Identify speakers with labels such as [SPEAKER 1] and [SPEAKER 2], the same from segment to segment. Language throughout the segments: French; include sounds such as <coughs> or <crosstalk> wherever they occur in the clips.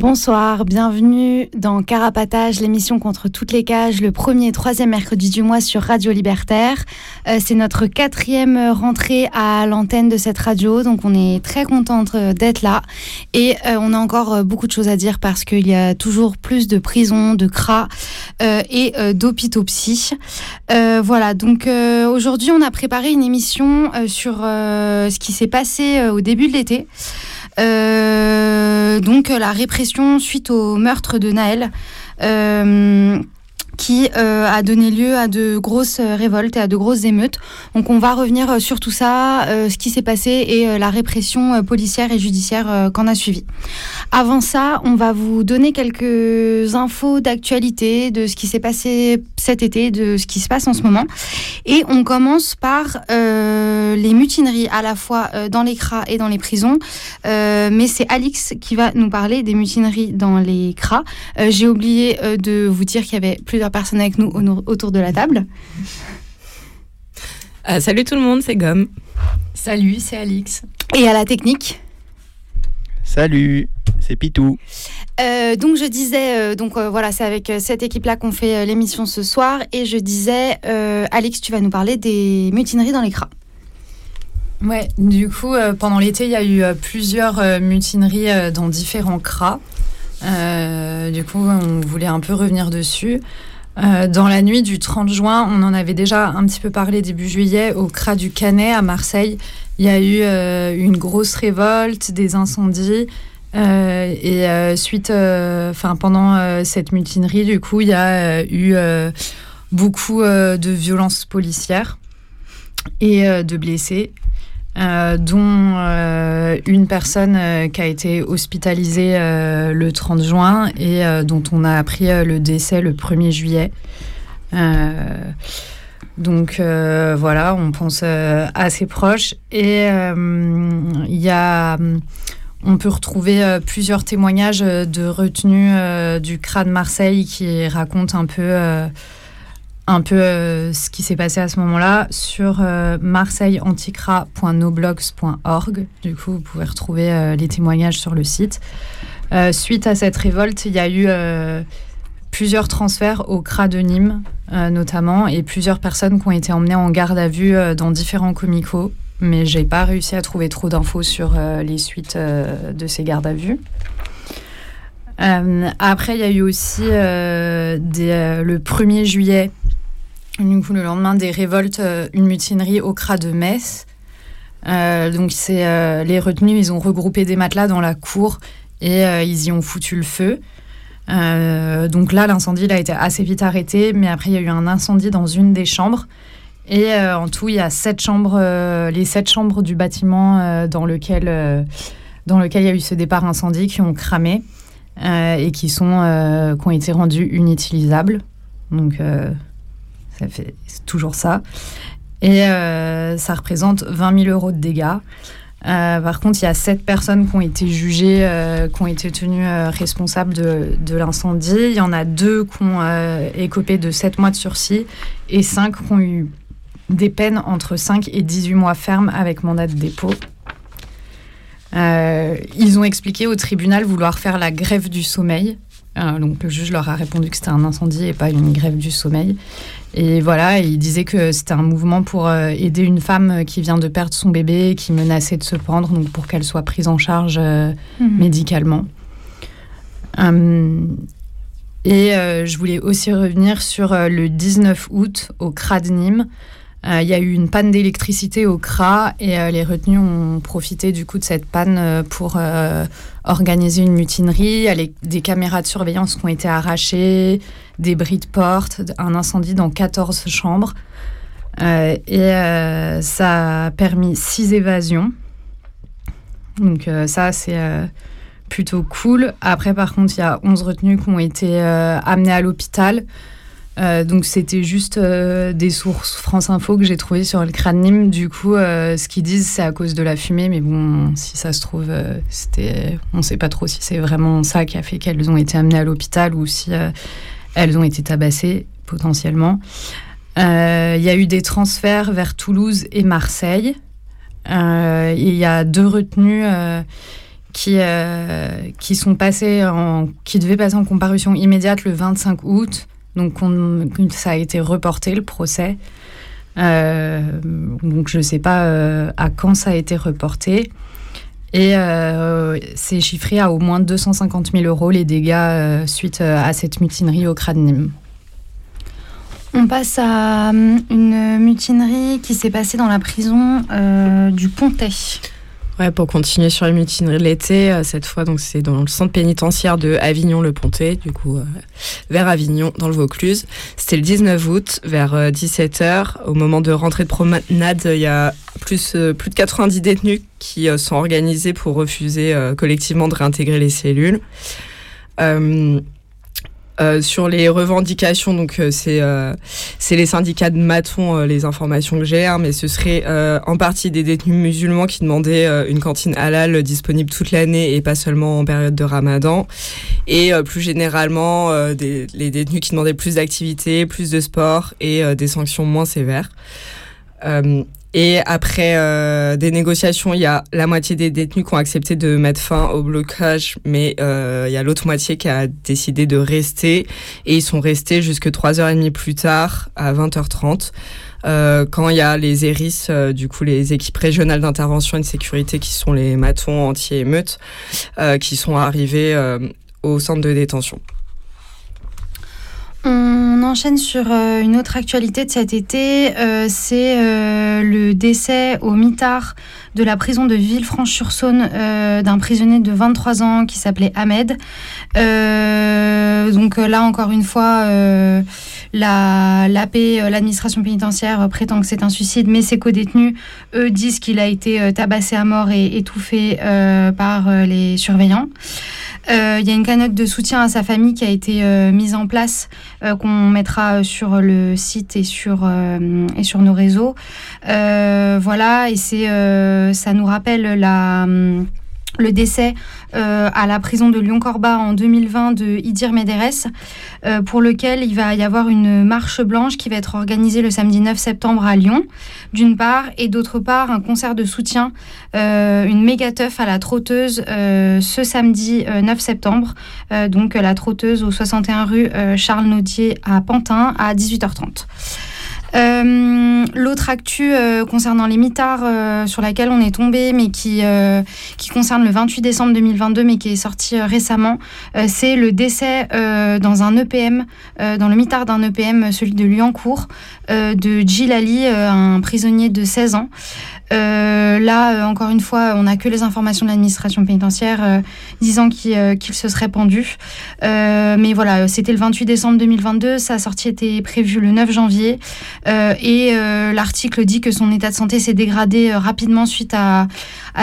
[SPEAKER 1] Bonsoir, bienvenue dans Carapatage, l'émission contre toutes les cages, le premier et troisième mercredi du mois sur Radio Libertaire. Euh, c'est notre quatrième rentrée à l'antenne de cette radio, donc on est très contente euh, d'être là. Et euh, on a encore beaucoup de choses à dire parce qu'il y a toujours plus de prisons, de cras et psy. voilà, donc aujourd'hui on a préparé une émission sur ce qui s'est passé au début de l'été. Euh, donc la répression suite au meurtre de Naël. Euh, qui euh, a donné lieu à de grosses révoltes et à de grosses émeutes. Donc on va revenir sur tout ça, ce qui s'est passé et la répression policière et judiciaire qu'en a suivi. Avant ça, on va vous donner quelques infos d'actualité de ce qui s'est passé cet été, de ce qui se passe en ce moment. Et on commence par euh, les mutineries, à la fois euh, dans les cras et dans les prisons. Euh, mais c'est Alix qui va nous parler des mutineries dans les cras. J'ai oublié de vous dire qu'il y avait plusieurs personnes avec nous autour de la table.
[SPEAKER 2] salut tout le monde, c'est Gomme.
[SPEAKER 3] Salut, c'est Alix.
[SPEAKER 1] Et à la technique.
[SPEAKER 4] Salut c'est Pitou.
[SPEAKER 1] Euh, donc je disais, euh, donc euh, voilà, c'est avec cette équipe-là qu'on fait l'émission ce soir, et je disais, Alex, tu vas nous parler des mutineries dans les cras.
[SPEAKER 3] Ouais, du coup, pendant l'été, il y a eu plusieurs mutineries dans différents cras. du coup, on voulait un peu revenir dessus. dans la nuit du 30 juin, on en avait déjà un petit peu parlé début juillet au CRA du Canet à Marseille. Il y a eu une grosse révolte, des incendies. Euh, et euh, suite, euh, enfin pendant cette mutinerie, du coup, il y a eu beaucoup de violences policières et de blessés. dont une personne qui a été hospitalisée le 30 juin et dont on a appris le décès le 1er juillet. donc voilà, on pense assez proche. Et il y a on peut retrouver euh, plusieurs témoignages euh, de retenue euh, du CRA de Marseille qui racontent un peu, un peu ce qui s'est passé à ce moment-là sur marseilleanticra.noblogs.org. Du coup, vous pouvez retrouver les témoignages sur le site. suite à cette révolte, il y a eu plusieurs transferts au CRA de Nîmes, notamment, et plusieurs personnes qui ont été emmenées en garde à vue dans différents comicos mais j'ai pas réussi à trouver trop d'infos sur euh, les suites euh, de ces gardes à vue. Euh, après, il y a eu aussi le 1er juillet, le lendemain des révoltes, une mutinerie au CRA de Metz. donc, c'est les retenus, ils ont regroupé des matelas dans la cour et ils y ont foutu le feu. donc là, l'incendie a été assez vite arrêté, mais après, il y a eu un incendie dans une des chambres. Et euh, en tout, il y a sept chambres, euh, les sept chambres du bâtiment euh, dans, lequel, dans lequel il y a eu ce départ incendie qui ont cramé et qui, sont, qui ont été rendues inutilisables. Donc, ça fait toujours ça. Et ça représente 20 000 euros de dégâts. par contre, il y a sept personnes qui ont été jugées, qui ont été tenues responsables de, de l'incendie. Il y en a deux qui ont écopé de 7 mois de sursis et cinq qui ont eu des peines entre 5 et 18 mois fermes avec mandat de dépôt. Euh, ils ont expliqué au tribunal vouloir faire la grève du sommeil. Euh, donc le juge leur a répondu que c'était un incendie et pas une grève du sommeil. Et voilà, il disait que c'était un mouvement pour euh, aider une femme qui vient de perdre son bébé, qui menaçait de se pendre, donc pour qu'elle soit prise en charge mhm. médicalement. et je voulais aussi revenir sur le 19 août au CRAD Nîmes. Il y a eu une panne d'électricité au CRA et les retenus ont profité du coup de cette panne pour organiser une mutinerie. Il y a des caméras de surveillance qui ont été arrachées, des bris de porte, un incendie dans 14 chambres. et ça a permis six évasions. Donc ça, c'est plutôt cool. Après, par contre, il y a 11 retenues qui ont été euh, amenées à l'hôpital. Euh, donc c'était juste euh, des sources France Info que j'ai trouvées sur le crâne Du coup, ce qu'ils disent, c'est à cause de la fumée, mais bon, si ça se trouve, c'était, on ne sait pas trop si c'est vraiment ça qui a fait qu'elles ont été amenées à l'hôpital ou si elles ont été tabassées potentiellement. Il y a eu des transferts vers Toulouse et Marseille. Il y a deux retenues qui, euh, qui sont passés en, qui devaient passer en comparution immédiate le 25 août. Donc ça a été reporté le procès. Euh, donc je ne sais pas euh, à quand ça a été reporté. Et c'est chiffré à au moins 250 000 euros les dégâts suite à cette mutinerie au Crâne
[SPEAKER 1] On passe à une mutinerie qui s'est passée dans la prison du Pontet
[SPEAKER 2] pour continuer sur les mutineries de l'été, euh, cette fois, donc c'est dans le centre pénitentiaire de Avignon-le-Pontet, du coup, euh, vers Avignon, dans le Vaucluse. C'était le 19 août, vers 17h. Euh, Au moment de rentrée de promenade, il y a plus, plus de 90 détenus qui sont organisés pour refuser collectivement de réintégrer les cellules. Euh, sur les revendications, donc euh, c'est euh, c'est les syndicats de Maton les informations que j'ai, hein, mais ce serait en partie des détenus musulmans qui demandaient une cantine halal disponible toute l'année et pas seulement en période de Ramadan, et plus généralement des, les détenus qui demandaient plus d'activités, plus de sport et des sanctions moins sévères. Et après euh, des négociations, il y a la moitié des détenus qui ont accepté de mettre fin au blocage, mais euh, il y a l'autre moitié qui a décidé de rester. Et ils sont restés jusque 3h30 plus tard, à 20h30. Euh, quand il y a les ERIS, euh, du coup les équipes régionales d'intervention et de sécurité qui sont les matons anti-émeutes, euh, qui sont arrivés au centre de détention.
[SPEAKER 1] On enchaîne sur euh, une autre actualité de cet été, euh, c'est euh, le décès au mitard de la prison de Villefranche-sur-Saône d'un prisonnier de 23 ans qui s'appelait Ahmed. donc là encore une fois, la l'AP, l'administration pénitentiaire prétend que c'est un suicide, mais ses co-détenus, eux, disent qu'il a été tabassé à mort et étouffé par les surveillants. Il y a une canotte de soutien à sa famille qui a été mise en place euh, qu'on mettra sur le site et sur, euh, et sur nos réseaux. Euh, voilà, et c'est, ça nous rappelle la le décès euh, à la prison de Lyon-Corba en 2020 de Idir Médérès, euh, pour lequel il va y avoir une marche blanche qui va être organisée le samedi 9 septembre à Lyon, d'une part, et d'autre part, un concert de soutien, euh, une méga teuf à la trotteuse ce samedi 9 septembre, donc la trotteuse au 61 rue Charles Naudier à Pantin à 18h30. Euh, l'autre actu euh, concernant les mitards euh, sur laquelle on est tombé, mais qui, qui concerne le 28 décembre 2022, mais qui est sorti récemment, c'est le décès dans un EPM, dans le mitard d'un EPM, celui de Liancourt, de Gilali, un prisonnier de 16 ans. Euh, là, euh, encore une fois, on n'a que les informations de l'administration pénitentiaire euh, disant qu'il se serait pendu. mais voilà, c'était le 28 décembre 2022, sa sortie était prévue le 9 janvier. et l'article dit que son état de santé s'est dégradé rapidement suite à,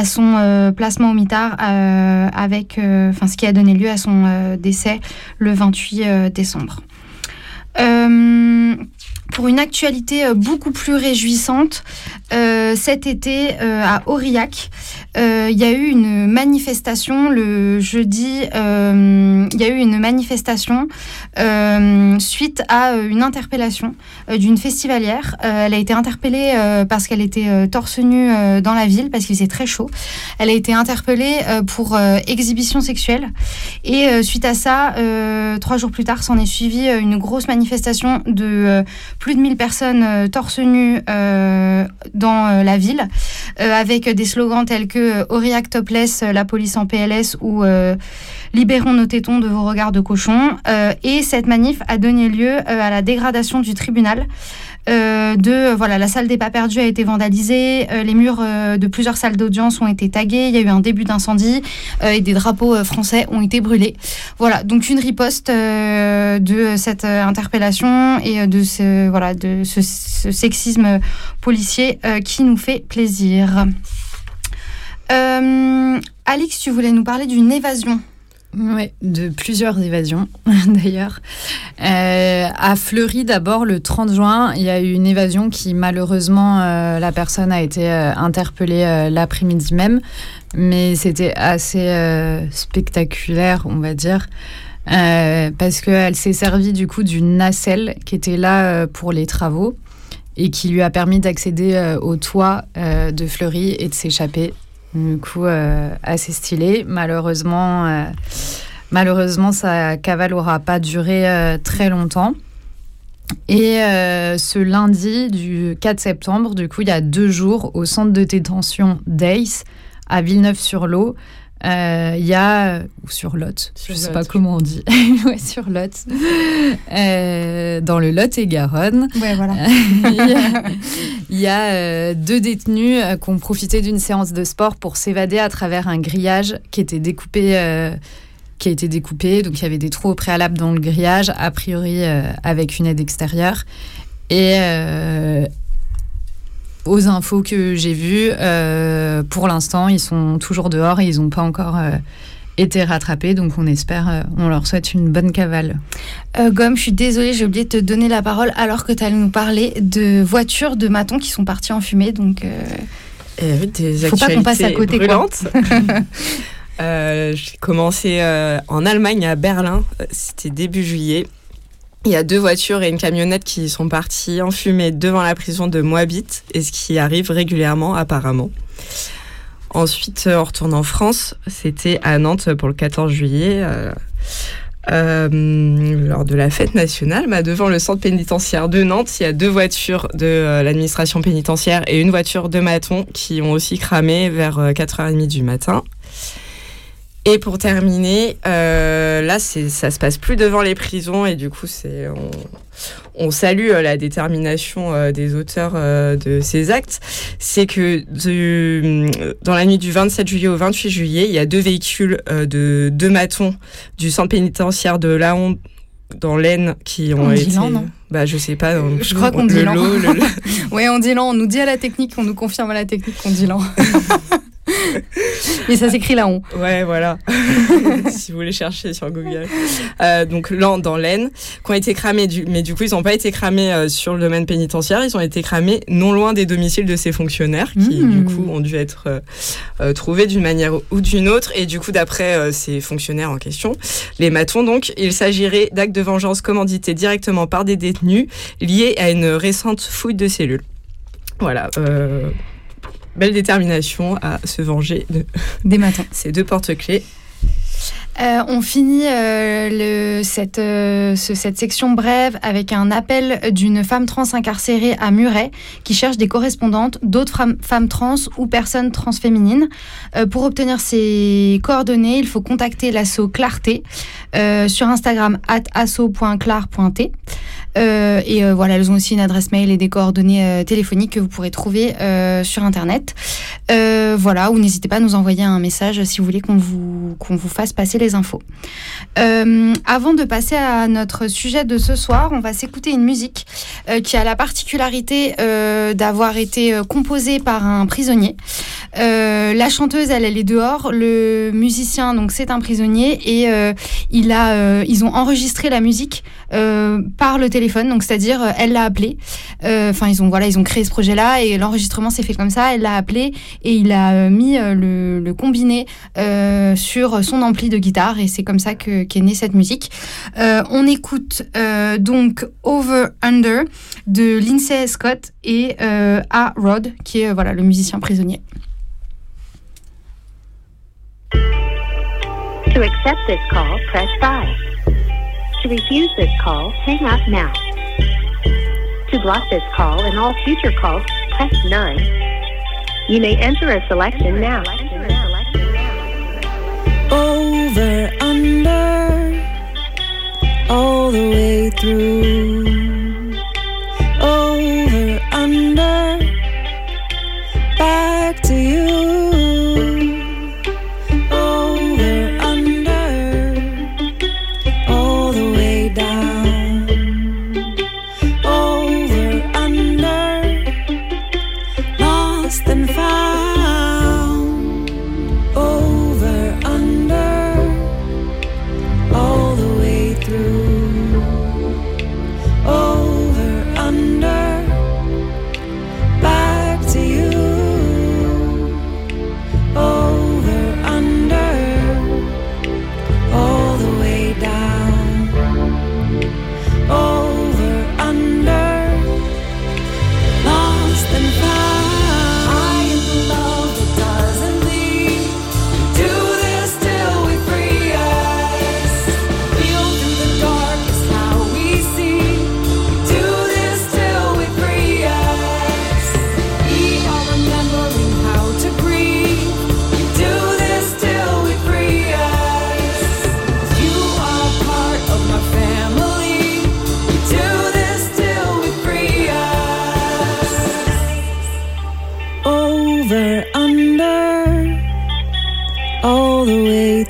[SPEAKER 1] son placement au mitard, avec, enfin, ce qui a donné lieu à son décès le 28 décembre. Pour une actualité beaucoup plus réjouissante, euh, cet été euh, à Aurillac. Euh, il y a eu une manifestation le jeudi. Il y a eu une manifestation suite à une interpellation d'une festivalière. elle a été interpellée parce qu'elle était torse nu dans la ville parce qu'il faisait très chaud. Elle a été interpellée pour exhibition sexuelle. Et suite à ça, trois jours plus tard, s'en est suivi une grosse manifestation de plus de 1000 personnes torse nu dans la ville, avec des slogans tels que Aurillac topless, la police en PLS ou Libérons nos tétons de vos regards de cochon. et cette manif a donné lieu à la dégradation du tribunal. Euh, de voilà la salle des pas perdus a été vandalisée, euh, les murs euh, de plusieurs salles d'audience ont été tagués, il y a eu un début d'incendie et des drapeaux français ont été brûlés. Voilà donc une riposte de cette interpellation et de ce voilà de ce, sexisme policier qui nous fait plaisir. Alix, tu voulais nous parler d'une évasion.
[SPEAKER 3] Oui, de plusieurs évasions <laughs> d'ailleurs. Euh, à Fleury, d'abord, le 30 juin, il y a eu une évasion qui, malheureusement, euh, la personne a été euh, interpellée l'après-midi même, mais c'était assez spectaculaire, on va dire. parce qu'elle s'est servie du coup d'une nacelle qui était là pour les travaux et qui lui a permis d'accéder au toit de Fleury et de s'échapper du coup, euh, assez stylé. Malheureusement, euh, sa cavale n'aura pas duré euh, très longtemps. Et ce lundi du 4 septembre, du coup, il y a deux jours, au centre de détention d'Ace, à Villeneuve-sur-Lot, euh, il y a ou sur Lot, je ne sais pas comment on dit, <laughs> ouais, sur Lot, euh, dans le Lot et Garonne.
[SPEAKER 1] Ouais, voilà. <laughs>
[SPEAKER 3] il y a, euh, deux détenus qui ont profité d'une séance de sport pour s'évader à travers un grillage qui était découpé. qui a été découpé, donc il y avait des trous au préalable dans le grillage, a priori avec une aide extérieure. Et aux infos que j'ai vues, euh, pour l'instant, ils sont toujours dehors et ils n'ont pas encore euh, été rattrapés. Donc on espère, euh, on leur souhaite une bonne cavale.
[SPEAKER 1] Gomme, je suis désolée, j'ai oublié de te donner la parole alors que tu allais nous parler de voitures de matons qui sont partis en fumée. Donc,
[SPEAKER 2] eh des faut pas qu'on passe à côté. <laughs> j'ai commencé en Allemagne, à Berlin. C'était début juillet. Il y a deux voitures et une camionnette qui sont parties enfumées devant la prison de Moabit, et ce qui arrive régulièrement apparemment. Ensuite, on retourne en France. C'était à Nantes pour le 14 juillet. Euh, euh, lors de la fête nationale, bah, devant le centre pénitentiaire de Nantes, il y a deux voitures de euh, l'administration pénitentiaire et une voiture de maton qui ont aussi cramé vers 4h30 du matin. Et pour terminer, euh, là, ça se passe plus devant les prisons et du coup, c'est on, salue euh, la détermination euh, des auteurs de ces actes. C'est que dans la nuit du 27 juillet au 28 juillet, il y a deux véhicules de deux matons du centre pénitentiaire de Laon dans l'Aisne qui ont été.
[SPEAKER 1] Dit non?
[SPEAKER 2] Bah je sais pas.
[SPEAKER 1] je crois qu'on dit l'an. <laughs> oui, on dit l'an. On nous dit à la technique, on nous confirme à la technique qu'on dit l'an. <laughs> Et ça s'écrit là-haut.
[SPEAKER 2] Ouais, voilà. <laughs> si vous voulez chercher sur Google. Euh, donc, là, dans l'Aisne, qui ont été cramés, du... mais du coup, ils n'ont pas été cramés euh, sur le domaine pénitentiaire, ils ont été cramés non loin des domiciles de ces fonctionnaires, qui, hmm. du coup, ont dû être euh, trouvés d'une manière ou d'une autre. Et du coup, d'après ces fonctionnaires en question, les matons, donc, il s'agirait d'actes de vengeance commandités directement par des détenus liés à une récente fouille de cellules. Voilà belle détermination à se venger de
[SPEAKER 1] des matins. <laughs>
[SPEAKER 2] ces deux porte-clés.
[SPEAKER 1] Euh, on finit euh, euh, cette section brève avec un appel d'une femme trans incarcérée à Muret qui cherche des correspondantes d'autres femmes trans ou personnes transféminines. pour obtenir ces coordonnées, il faut contacter l'asso Clarté sur Instagram at asso.clar.t. Et voilà, elles ont aussi une adresse mail et des coordonnées téléphoniques que vous pourrez trouver sur Internet. voilà, ou n'hésitez pas à nous envoyer un message si vous voulez qu'on vous, qu'on vous fasse passer les infos. avant de passer à notre sujet de ce soir, on va s'écouter une musique qui a la particularité d'avoir été composée par un prisonnier. la chanteuse, elle, elle est dehors. Le musicien, donc, c'est un prisonnier et il ils ont enregistré la musique par le téléphone c'est-à-dire euh, elle l'a appelé. Euh, enfin, ils ont créé ce projet-là et l'enregistrement s'est fait comme ça. Elle l'a appelé et il a euh, mis le, combiné sur son ampli de guitare guitare et c'est comme ça que qu'est née cette musique. Euh, on écoute euh, donc Over Under de Lindsay Scott et euh, A Rod qui est euh, voilà le musicien prisonnier. To accept this call, press 5. To refuse this call, hang up now.
[SPEAKER 5] To block this call and all future calls, press 9. You may enter a selection now.
[SPEAKER 6] over under all the way through. Over under back to you.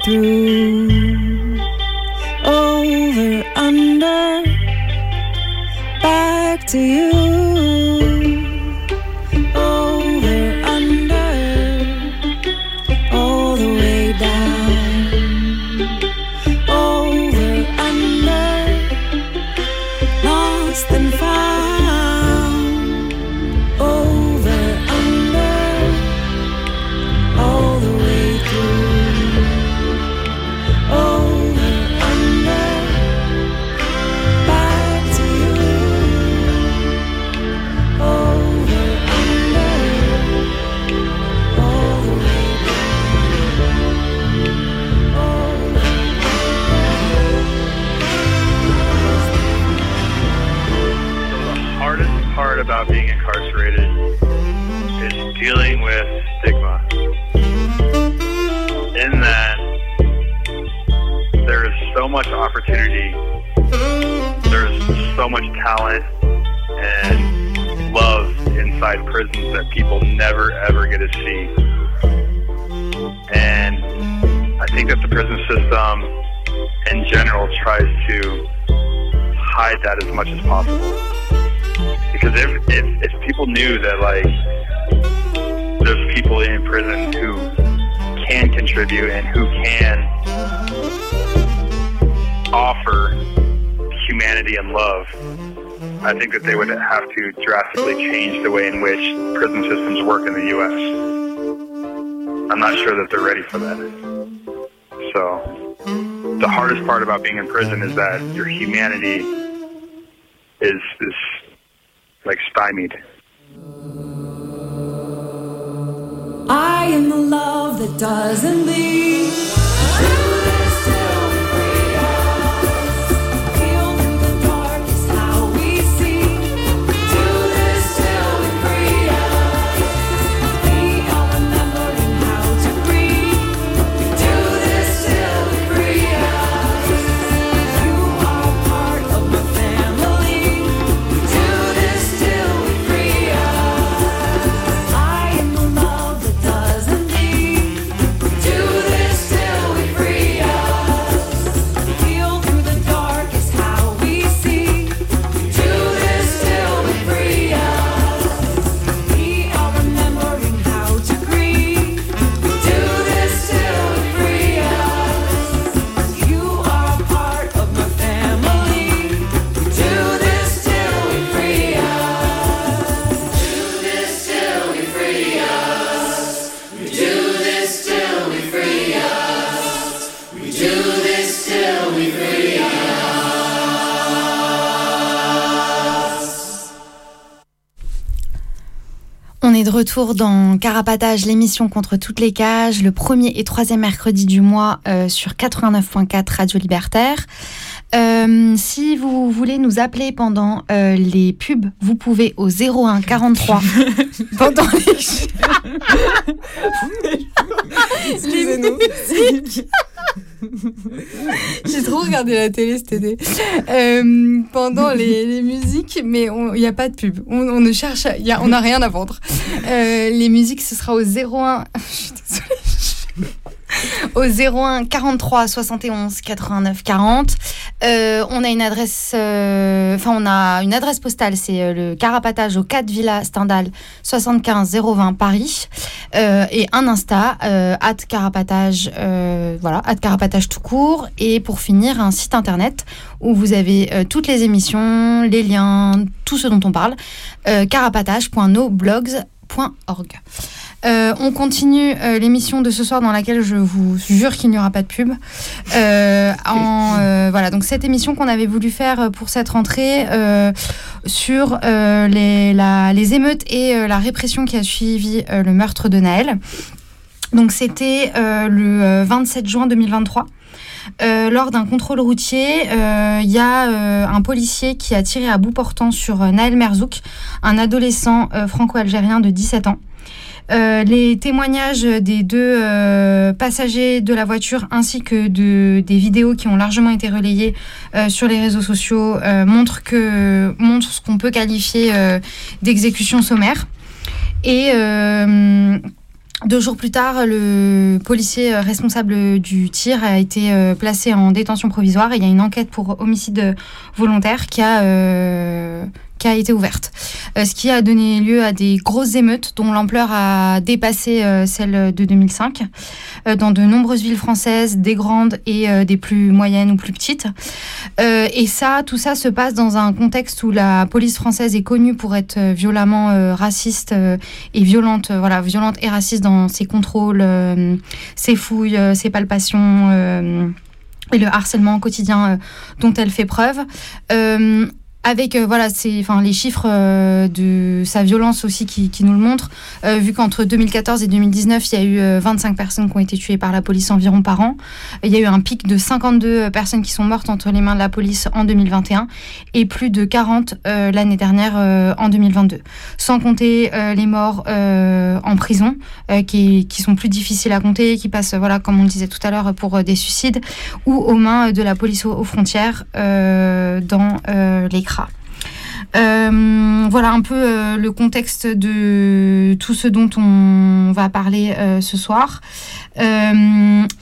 [SPEAKER 6] through.
[SPEAKER 7] change the way in which prison systems work in the U.S. I'm not sure that they're ready for that. So the hardest part about being in prison is that your humanity is, is like stymied.
[SPEAKER 1] Retour dans Carapatage, l'émission contre toutes les cages, le premier et troisième mercredi du mois euh, sur 89.4 Radio Libertaire. Euh, si vous voulez nous appeler pendant euh, les pubs, vous pouvez au 01 43 <laughs> pendant les, <laughs> les <laughs> musiques. <laughs> J'ai trop regardé la télé cet été. Euh, pendant les, musiques, mais il n'y a pas de pub. On, ne cherche, a, n'a rien à vendre. Euh, les musiques, ce sera au 01. <laughs> Je suis désolée. Au 01 43 71 89 40. Euh, on a une adresse, euh, enfin on a une adresse postale, c'est euh, le Carapatage au 4 Villa Stendhal 75 020 Paris Euh, et un Insta at Carapatage, voilà at Carapatage tout court et pour finir un site internet où vous avez toutes les émissions, les liens, tout ce dont on parle, carapatage.noblogs.org. Euh, on continue euh, l'émission de ce soir dans laquelle je vous jure qu'il n'y aura pas de pub. Euh, en, voilà, donc cette émission qu'on avait voulu faire pour cette rentrée sur les, la- les émeutes et la répression qui a suivi le meurtre de Naël. Donc c'était le euh, 27 juin 2023. Euh, lors d'un contrôle routier, euh, il y a euh, un policier qui a tiré à bout portant sur euh, Naël Merzouk, un adolescent euh, franco-algérien de 17 ans. Euh, les témoignages des deux euh, passagers de la voiture ainsi que de, des vidéos qui ont largement été relayées euh, sur les réseaux sociaux euh, montrent, montrent ce qu'on peut qualifier euh, d'exécution sommaire. Et euh, deux jours plus tard, le policier euh, responsable du tir a été euh, placé en détention provisoire et il y a une enquête pour homicide volontaire qui a, euh, qui a été ouverte. Euh, ce qui a donné lieu à des grosses émeutes dont l'ampleur a dépassé euh, celle de 2005 euh, dans de nombreuses villes françaises, des grandes et des plus moyennes ou plus petites. Et ça, tout ça se passe dans un contexte où la police française est connue pour être violemment raciste et violente, voilà, violente et raciste dans ses contrôles, ses fouilles, ses palpations et le harcèlement quotidien dont elle fait preuve. Avec euh, voilà, enfin, les chiffres euh, de sa violence aussi qui, nous le montrent, euh, vu qu'entre 2014 et 2019, il y a eu euh, 25 personnes qui ont été tuées par la police environ par an. Il y a eu un pic de 52 personnes qui sont mortes entre les mains de la police en 2021 et plus de 40 euh, l'année dernière en 2022. Sans compter les morts en prison, qui, sont plus difficiles à compter, qui passent, voilà, comme on le disait tout à l'heure, pour des suicides, ou aux mains de la police aux, aux frontières dans les Euh, voilà un peu euh, le contexte de tout ce dont on va parler euh, ce soir.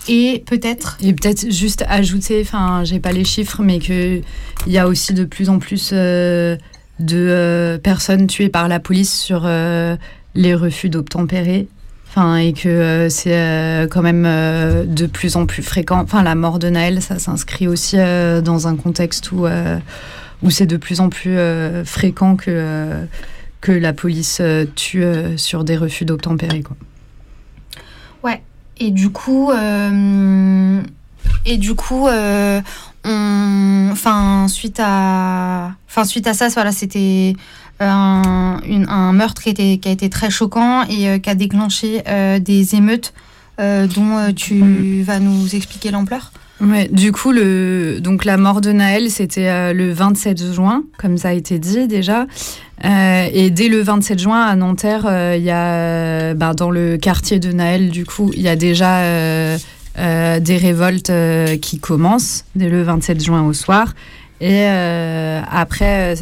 [SPEAKER 1] Et peut-être.
[SPEAKER 3] Et peut-être juste ajouter, enfin, j'ai pas les chiffres, mais que il y a aussi de plus en plus de personnes tuées par la police sur les refus d'obtempérer. Enfin, et que c'est quand même de plus en plus fréquent. Enfin, la mort de Naël, ça s'inscrit aussi dans un contexte où, où c'est de plus en plus euh, fréquent que, euh, que la police euh, tue sur des refus d'obtempérer.
[SPEAKER 1] Ouais. Et du coup, et du coup, on, enfin suite à, enfin suite à ça, voilà, c'était un, un meurtre qui, était, qui a été très choquant et qui a déclenché des émeutes dont tu vas nous expliquer l'ampleur?
[SPEAKER 3] Du coup, donc la mort de Naël, c'était euh, le 27 juin, comme ça a été dit déjà. Euh, et dès le 27 juin, à Nanterre, euh, y a, ben, dans le quartier de Naël, du coup, il y a déjà euh, euh, des révoltes qui commencent dès le 27 juin au soir. Et après,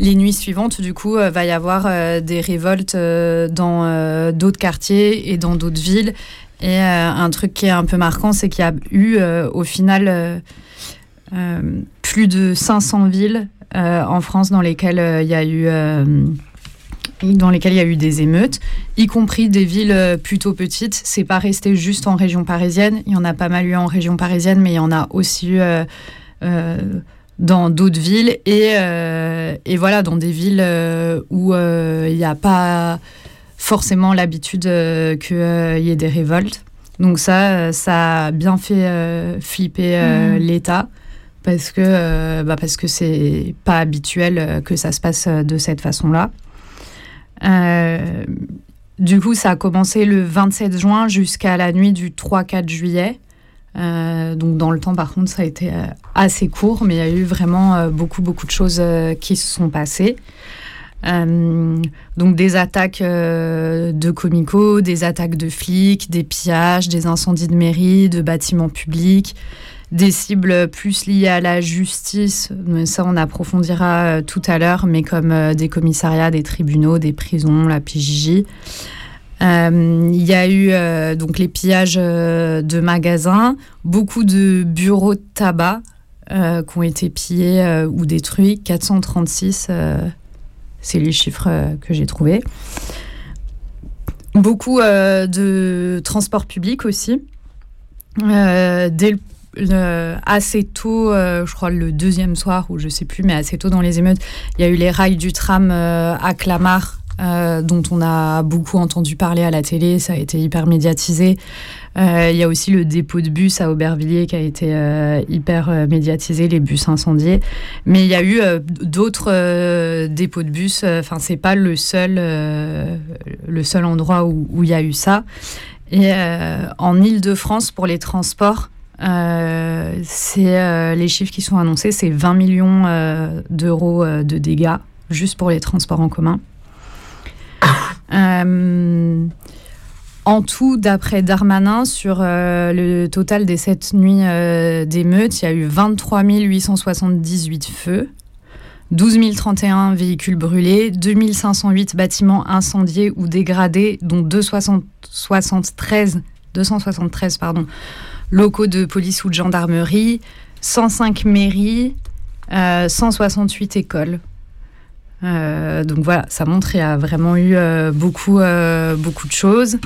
[SPEAKER 3] les nuits suivantes, du coup, va y avoir des révoltes dans d'autres quartiers et dans d'autres villes. Et euh, un truc qui est un peu marquant, c'est qu'il y a eu euh, au final euh, plus de 500 villes en France dans lesquelles il y a eu dans il y a eu des émeutes, y compris des villes plutôt petites. C'est pas resté juste en région parisienne. Il y en a pas mal eu en région parisienne, mais il y en a aussi eu dans d'autres villes et, et voilà dans des villes où il n'y a pas forcément l'habitude euh, qu'il y ait des révoltes. Donc ça, euh, ça a bien fait euh, flipper euh,
[SPEAKER 1] Mhm.
[SPEAKER 3] l'État parce que euh, bah parce que c'est pas habituel euh, que ça se passe euh, de cette façon-là. Euh, du coup, ça a commencé le 27 juin jusqu'à la nuit du 3-4 juillet. Euh, donc dans le temps, par contre, ça a été euh, assez court, mais il y a eu vraiment euh, beaucoup, beaucoup de choses euh, qui se sont passées. Euh, donc des attaques euh, de comico, des attaques de flics, des pillages, des incendies de mairie, de bâtiments publics, des cibles plus liées à la justice, mais ça on approfondira euh, tout à l'heure, mais comme des commissariats, des tribunaux, des prisons, la PJJ. Il y a eu donc les pillages de magasins, beaucoup de bureaux de tabac qui ont été pillés ou détruits, 436, euh, c'est les chiffres euh, que j'ai trouvés. Beaucoup euh, de transports publics aussi. Euh, dès assez tôt, je crois le deuxième soir, ou je sais plus, mais assez tôt dans les émeutes, il y a eu les rails du tram à Clamart, dont on a beaucoup entendu parler à la télé, ça a été hyper médiatisé. Euh, il y a aussi le dépôt de bus à Aubervilliers qui a été euh, hyper euh, médiatisé, les bus incendiés. Mais il y a eu euh, d'autres euh, dépôts de bus. Enfin, c'est pas le seul, euh, le seul endroit où, il y a eu ça. Et euh, en Île-de-France, pour les transports, euh, euh, les chiffres qui sont annoncés, c'est 20 millions euh, d'euros euh, de dégâts juste pour les transports en commun. Euh, en tout, d'après Darmanin, sur euh, le total des sept nuits euh, d'émeutes, il y a eu 23 878 feux, 12 031 véhicules brûlés, 2508 bâtiments incendiés ou dégradés, dont 273, 273 pardon, locaux de police ou de gendarmerie, 105 mairies, euh, 168 écoles. Euh, donc voilà, ça montre qu'il y a vraiment eu euh, euh, beaucoup de choses.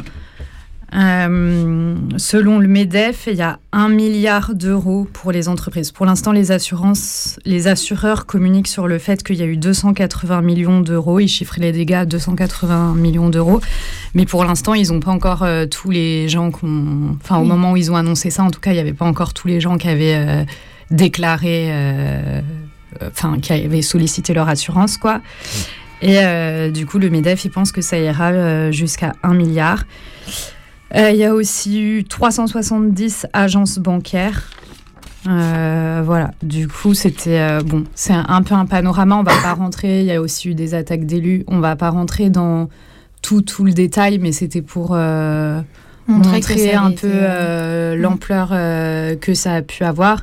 [SPEAKER 3] Euh, selon le MEDEF, il y a un milliard d'euros pour les entreprises. Pour l'instant, les assurances, les assureurs communiquent sur le fait qu'il y a eu 280 millions d'euros. Ils chiffrent les dégâts à 280 millions d'euros. Mais pour l'instant, ils n'ont pas encore euh, tous les gens qu'on. Enfin, au
[SPEAKER 1] Oui.
[SPEAKER 3] moment où ils ont annoncé ça, en tout cas, il n'y avait pas encore tous les gens qui avaient euh, déclaré. Enfin, qui avaient sollicité leur assurance, quoi. Et du coup, le MEDEF, il pense que ça ira jusqu'à 1 milliard. Euh, Il y a aussi eu 370 agences bancaires. Euh, voilà, du coup, c'était euh, bon, c'est un, un peu un panorama. On va pas rentrer. Il y a aussi eu des attaques d'élus. On va pas rentrer dans tout, tout le détail, mais c'était pour euh,
[SPEAKER 1] Montrer
[SPEAKER 3] un peu
[SPEAKER 1] Mm.
[SPEAKER 3] l'ampleur que ça a pu avoir.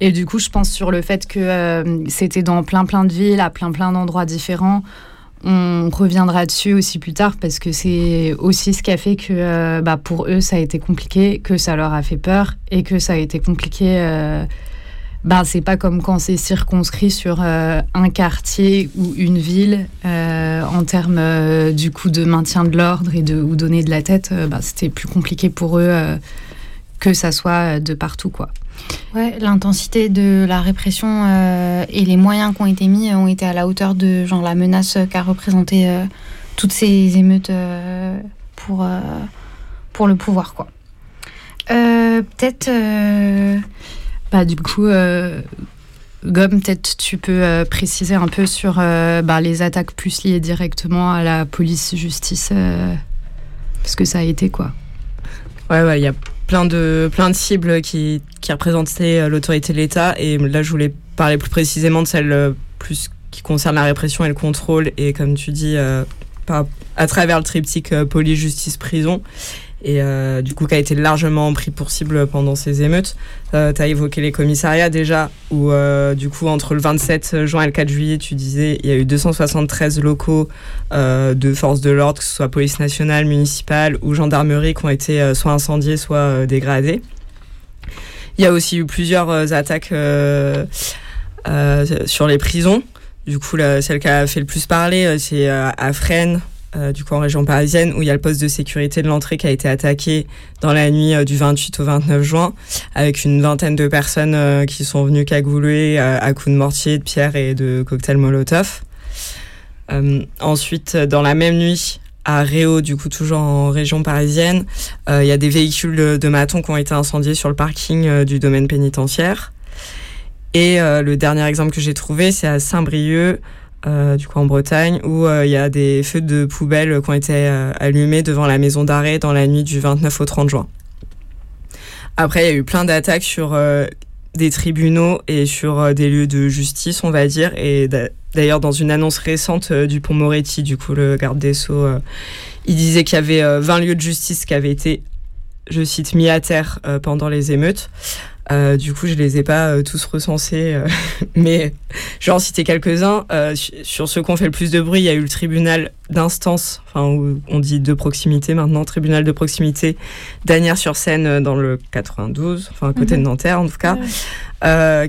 [SPEAKER 3] Et du coup, je pense sur le fait que c'était dans plein plein de villes, à plein plein d'endroits différents. On reviendra dessus aussi plus tard parce que c'est aussi ce qui a fait que euh, bah, pour eux ça a été compliqué, que ça leur a fait peur et que ça a été compliqué. Euh, bah, c'est pas comme quand c'est circonscrit sur euh, un quartier ou une ville euh, en termes du coup de maintien de l'ordre et de ou donner de la tête. bah, c'était plus compliqué pour eux que ça soit euh, de partout quoi.
[SPEAKER 1] Ouais, l'intensité de la répression euh, et les moyens qui ont été mis euh, ont été à la hauteur de genre la menace qu'a représenté euh, toutes ces émeutes euh, pour, euh, pour le pouvoir quoi. Euh, Peut-être euh,
[SPEAKER 3] Bah, du coup, euh, Gomme, peut-être tu peux euh, préciser un peu sur euh, bah, les attaques plus liées directement à la police-justice, euh, parce que ça a été quoi.
[SPEAKER 2] Ouais, ouais, il y a plein de, plein de cibles qui, qui représentaient euh, l'autorité de l'État. Et là, je voulais parler plus précisément de celles euh, plus qui concernent la répression et le contrôle. Et comme tu dis, euh, par- à travers le triptyque police, justice, prison. Et euh, du coup, qui a été largement pris pour cible pendant ces émeutes. Euh, tu as évoqué les commissariats déjà, où euh, du coup, entre le 27 juin et le 4 juillet, tu disais, il y a eu 273 locaux euh, de forces de l'ordre, que ce soit police nationale, municipale ou gendarmerie, qui ont été soit incendiés, soit dégradés. Il y a aussi eu plusieurs attaques sur les prisons. Du coup, la- celle qui a fait le plus parler, c'est à Fresnes, euh, du coup en région parisienne, où il y a le poste de sécurité de l'entrée qui a été attaqué dans la nuit euh, du 28 au 29 juin, avec une vingtaine de personnes euh, qui sont venues cagouler à coups de mortier, de pierre et de cocktails Molotov. Ensuite, dans la même nuit, à Réau, du coup toujours en région parisienne, il y a des véhicules de, matons qui ont été incendiés sur le parking du domaine pénitentiaire. Et le dernier exemple que j'ai trouvé, c'est à Saint-Brieuc, euh, du coup en Bretagne, où euh, il y a des feux de poubelle qui ont été euh, allumés devant la maison d'arrêt dans la nuit du 29 au 30 juin. Après, il y a eu plein d'attaques sur des tribunaux et sur des lieux de justice, on va dire. Et d'a- d'ailleurs, dans une annonce récente du pont Moretti, du coup, le garde des Sceaux, il disait qu'il y avait euh, 20 lieux de justice qui avaient été, je cite, mis à terre pendant les émeutes. Euh, du coup, je les ai pas euh, tous recensés, euh, <laughs> mais je vais en citer quelques-uns. Su- sur ceux qui ont fait le plus de bruit, il y a eu le tribunal d'instance, enfin, où on dit de proximité maintenant, tribunal de proximité d'Anières-sur-Seine dans le 92, enfin à côté
[SPEAKER 3] Mhm.
[SPEAKER 2] de Nanterre en tout cas,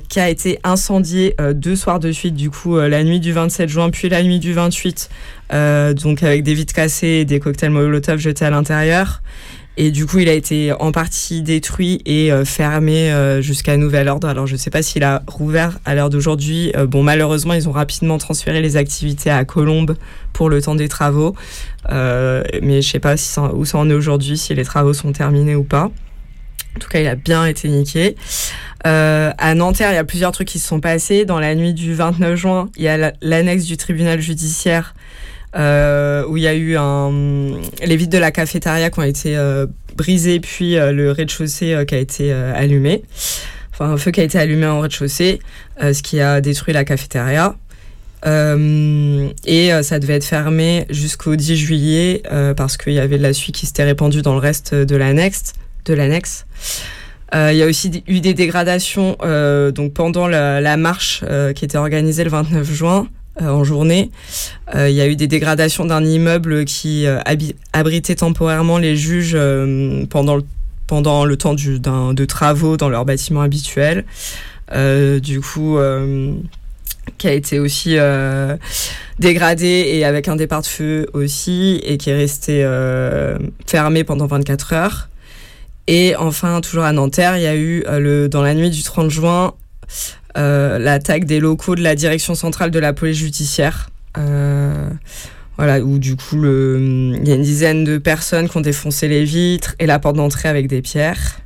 [SPEAKER 2] qui a été incendié deux soirs de suite, du coup la nuit du 27 juin puis la nuit du 28, euh, donc avec des vitres cassées et des cocktails Molotov jetés à l'intérieur. Et du coup, il a été en partie détruit et euh, fermé euh, jusqu'à nouvel ordre. Alors, je ne sais pas s'il a rouvert à l'heure d'aujourd'hui. Euh, bon, malheureusement, ils ont rapidement transféré les activités à Colombes pour le temps des travaux. Euh, mais je ne sais pas où ça en est aujourd'hui, si les travaux sont terminés ou pas. En tout cas, il a bien été niqué. À Nanterre, il y a plusieurs trucs qui se sont passés. Dans la nuit du 29 juin, il y a la- l'annexe du tribunal judiciaire où il y a eu un, les vitres de la cafétéria qui ont été euh, brisées, puis euh, le rez-de-chaussée euh, qui a été euh, allumé. Enfin, un feu qui a été allumé en rez-de-chaussée, euh, ce qui a détruit la cafétéria. Euh, et euh, ça devait être fermé jusqu'au 10 juillet euh, parce qu'il y avait de la suie qui s'était répandue dans le reste de l'annexe. De l'annexe. Euh, il y a aussi eu des dégradations euh, donc pendant la, marche euh, qui était organisée le 29 juin euh, en journée. Euh, il y a eu des dégradations d'un immeuble qui euh, abritait temporairement les juges euh, pendant, le, pendant le temps de travaux dans leur bâtiment habituel. Euh, du coup, euh, qui a été aussi euh, dégradé et avec un départ de feu aussi, et qui est resté euh, fermé pendant 24 heures. Et enfin, toujours à Nanterre, il y a eu euh, le, dans la nuit du 30 juin euh, l'attaque des locaux de la direction centrale de la police judiciaire. Euh, voilà, où du coup, il y a une dizaine de personnes qui ont défoncé les vitres et la porte d'entrée avec des pierres.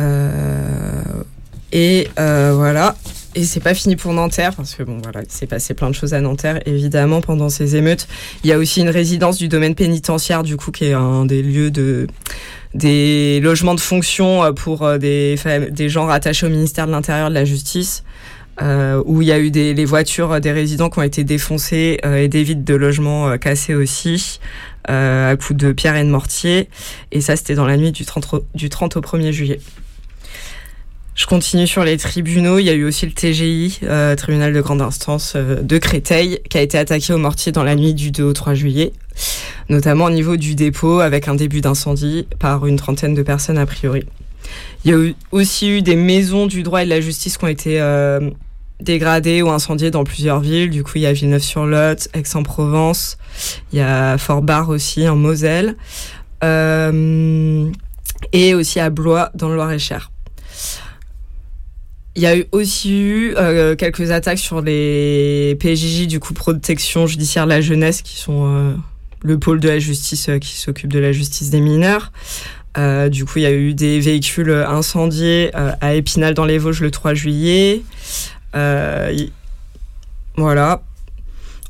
[SPEAKER 2] Euh, et euh, voilà. Et c'est pas fini pour Nanterre, parce que bon, voilà, il s'est passé plein de choses à Nanterre, évidemment, pendant ces émeutes. Il y a aussi une résidence du domaine pénitentiaire, du coup, qui est un des lieux de, des logements de fonction euh, pour euh, des, gens rattachés au ministère de l'Intérieur de la Justice, euh, où il y a eu des, voitures des résidents qui ont été défoncées et des vitres de logements cassées aussi, à coups de pierre et de mortier. Et ça, c'était dans la nuit du 30, au- du 30 au 1er juillet. Je continue sur les tribunaux. Il y a eu aussi le TGI, euh, tribunal de grande instance euh, de Créteil, qui a été attaqué au mortier dans la nuit du 2 au 3 juillet, notamment au niveau du dépôt, avec un début d'incendie par une trentaine de personnes a priori. Il y a eu- aussi eu des maisons du droit et de la justice qui ont été euh, dégradées ou incendiées dans plusieurs villes. Du coup, il y a Villeneuve-sur-Lot, Aix-en-Provence, il y a Fort-Bar aussi en Moselle, euh, et aussi à Blois dans le Loir-et-Cher. Il y a eu aussi eu euh, quelques attaques sur les PJJ, du coup protection judiciaire de la jeunesse, qui sont euh, le pôle de la justice euh, qui s'occupe de la justice des mineurs. Du coup, il y a eu des véhicules incendiés à Épinal dans les Vosges le 3 juillet. Voilà.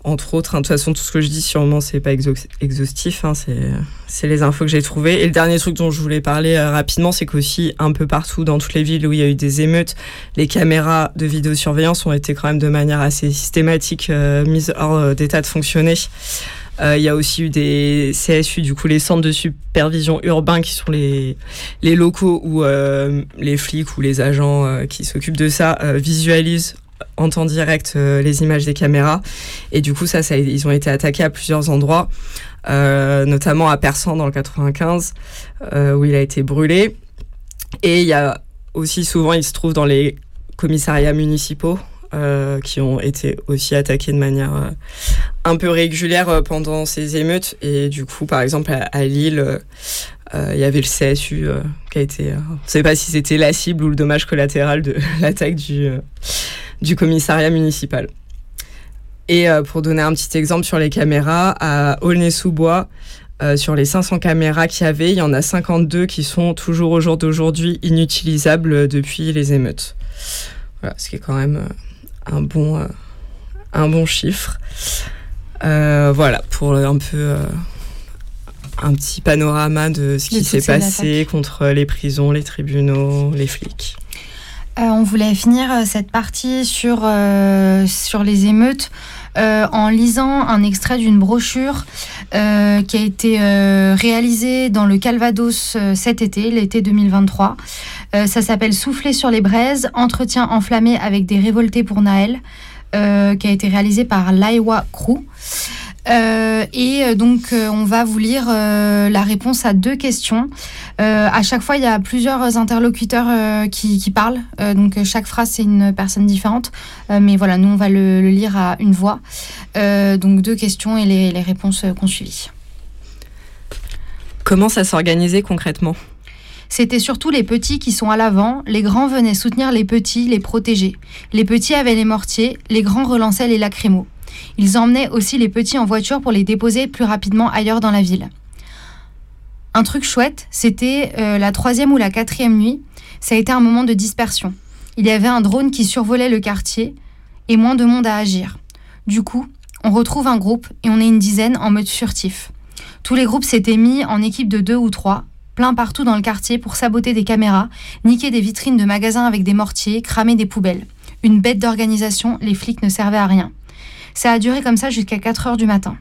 [SPEAKER 2] Entre autres, hein, de toute façon, tout ce que je dis, sûrement, c'est pas exhaustif. hein, c'est les infos que j'ai trouvées. Et le dernier truc dont je voulais parler euh, rapidement, c'est qu'aussi, un peu partout dans toutes les villes où il y a eu des émeutes, les caméras de vidéosurveillance ont été quand même de manière assez systématique euh, mises hors euh, d'état de fonctionner. Il y a aussi eu des CSU, du coup les centres de supervision urbains, qui sont les, les locaux où les flics ou les agents qui s'occupent de ça visualisent en temps direct euh, les images des caméras. Et du coup, ça, ils ont été attaqués à plusieurs endroits, euh, notamment à Persan dans le 95, euh, où il a été brûlé. Et il y a aussi souvent, il se trouve dans les commissariats municipaux. qui ont été aussi attaqués de manière un peu régulière pendant ces émeutes. Et du coup, par exemple, à, Lille, il y avait le CSU qui a été. euh, on ne sait pas si c'était la cible ou le dommage collatéral de <laughs> l'attaque du, du commissariat municipal. Et euh, pour donner un petit exemple sur les caméras, à Aulnay-sous-Bois, euh, sur les 500 caméras qu'il y avait, il y en a 52 qui sont toujours au jour d'aujourd'hui inutilisables depuis les émeutes. Voilà, ce qui est quand même euh, un bon, euh, un bon chiffre. Euh, voilà, pour un peu euh, un petit panorama de ce qui s'est passé contre les prisons, les tribunaux, les flics.
[SPEAKER 1] Euh, on voulait finir euh, cette partie sur, euh, sur les émeutes en lisant un extrait d'une brochure qui a été réalisée dans le Calvados cet été, l'été 2023. Euh, ça s'appelle Souffler sur les braises, entretien enflammé avec des révoltés pour Naël, qui a été réalisé par Laiwa Crew. Euh, et euh, donc, euh, on va vous lire euh, la réponse à deux questions. Euh, à chaque fois, il y a plusieurs interlocuteurs qui, qui parlent. Donc, chaque phrase, c'est une personne différente. Mais voilà, nous, on va le, le lire à une voix. Donc, deux questions et les, les réponses qu'on suivit.
[SPEAKER 2] Comment ça s'organisait concrètement?
[SPEAKER 1] C'était surtout les petits qui sont à l'avant, les grands venaient soutenir les petits, les protéger. Les petits avaient les mortiers, les grands relançaient les lacrymos. Ils emmenaient aussi les petits en voiture pour les déposer plus rapidement ailleurs dans la ville. Un truc chouette, c'était euh, la troisième ou la quatrième nuit, ça a été un moment de dispersion. Il y avait un drone qui survolait le quartier et moins de monde à agir. Du coup, on retrouve un groupe et on est une dizaine en mode furtif. Tous les groupes s'étaient mis en équipe de deux ou trois, plein partout dans le quartier pour saboter des caméras, niquer des vitrines de magasins avec des mortiers, cramer des poubelles. Une bête d'organisation, les flics ne servaient à rien. Ça a duré comme ça jusqu'à 4 heures du matin.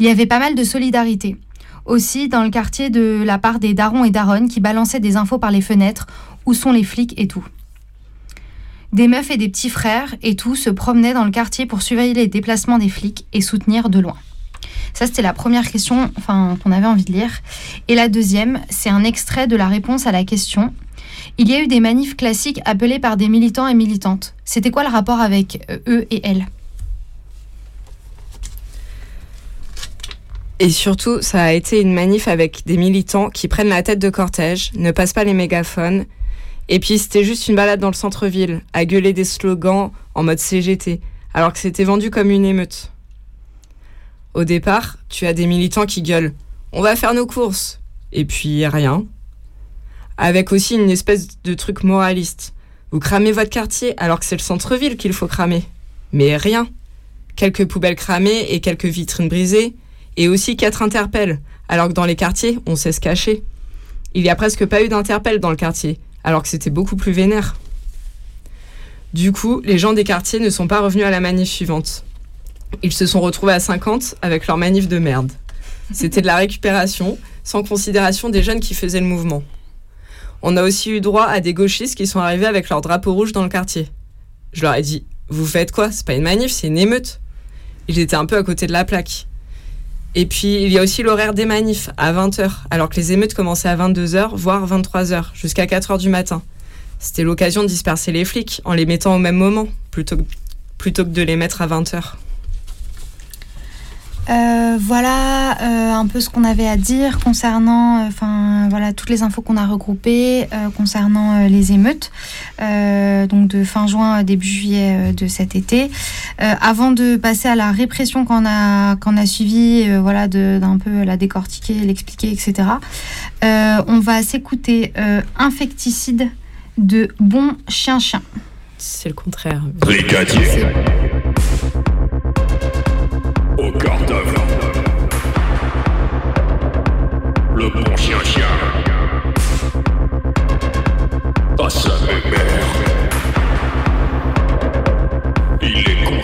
[SPEAKER 1] Il y avait pas mal de solidarité. Aussi dans le quartier de la part des darons et daronnes qui balançaient des infos par les fenêtres, où sont les flics et tout. Des meufs et des petits frères et tout se promenaient dans le quartier pour surveiller les déplacements des flics et soutenir de loin. Ça, c'était la première question enfin, qu'on avait envie de lire. Et la deuxième, c'est un extrait de la réponse à la question. Il y a eu des manifs classiques appelés par des militants et militantes. C'était quoi le rapport avec euh, eux et elles?
[SPEAKER 2] Et surtout, ça a été une manif avec des militants qui prennent la tête de cortège, ne passent pas les mégaphones. Et puis c'était juste une balade dans le centre-ville, à gueuler des slogans en mode CGT, alors que c'était vendu comme une émeute. Au départ, tu as des militants qui gueulent On va faire nos courses Et puis rien. Avec aussi une espèce de truc moraliste. Vous cramez votre quartier alors que c'est le centre-ville qu'il faut cramer. Mais rien. Quelques poubelles cramées et quelques vitrines brisées. Et aussi quatre interpelles, alors que dans les quartiers, on sait se cacher. Il n'y a presque pas eu d'interpelles dans le quartier, alors que c'était beaucoup plus vénère. Du coup, les gens des quartiers ne sont pas revenus à la manif suivante. Ils se sont retrouvés à 50 avec leur manif de merde. C'était de la récupération, sans considération des jeunes qui faisaient le mouvement. On a aussi eu droit à des gauchistes qui sont arrivés avec leur drapeau rouge dans le quartier. Je leur ai dit Vous faites quoi? C'est pas une manif, c'est une émeute. Ils étaient un peu à côté de la plaque. Et puis, il y a aussi l'horaire des manifs, à 20h, alors que les émeutes commençaient à 22h, voire 23h, jusqu'à 4h du matin. C'était l'occasion de disperser les flics en les mettant au même moment, plutôt que, de les mettre à 20h.
[SPEAKER 1] Euh, voilà euh, un peu ce qu'on avait à dire concernant, euh, enfin voilà toutes les infos qu'on a regroupées euh, concernant euh, les émeutes, euh, donc de fin juin début juillet euh, de cet été. Euh, avant de passer à la répression qu'on a qu'on a suivi, euh, voilà de- d'un peu la décortiquer, l'expliquer, etc. euh, on va s'écouter euh, Infecticide de Bon Chien Chien.
[SPEAKER 2] C'est le contraire.
[SPEAKER 8] Brigadier. Au quart d'œuvre. Le bon chien chien. À sa mère. Il est content.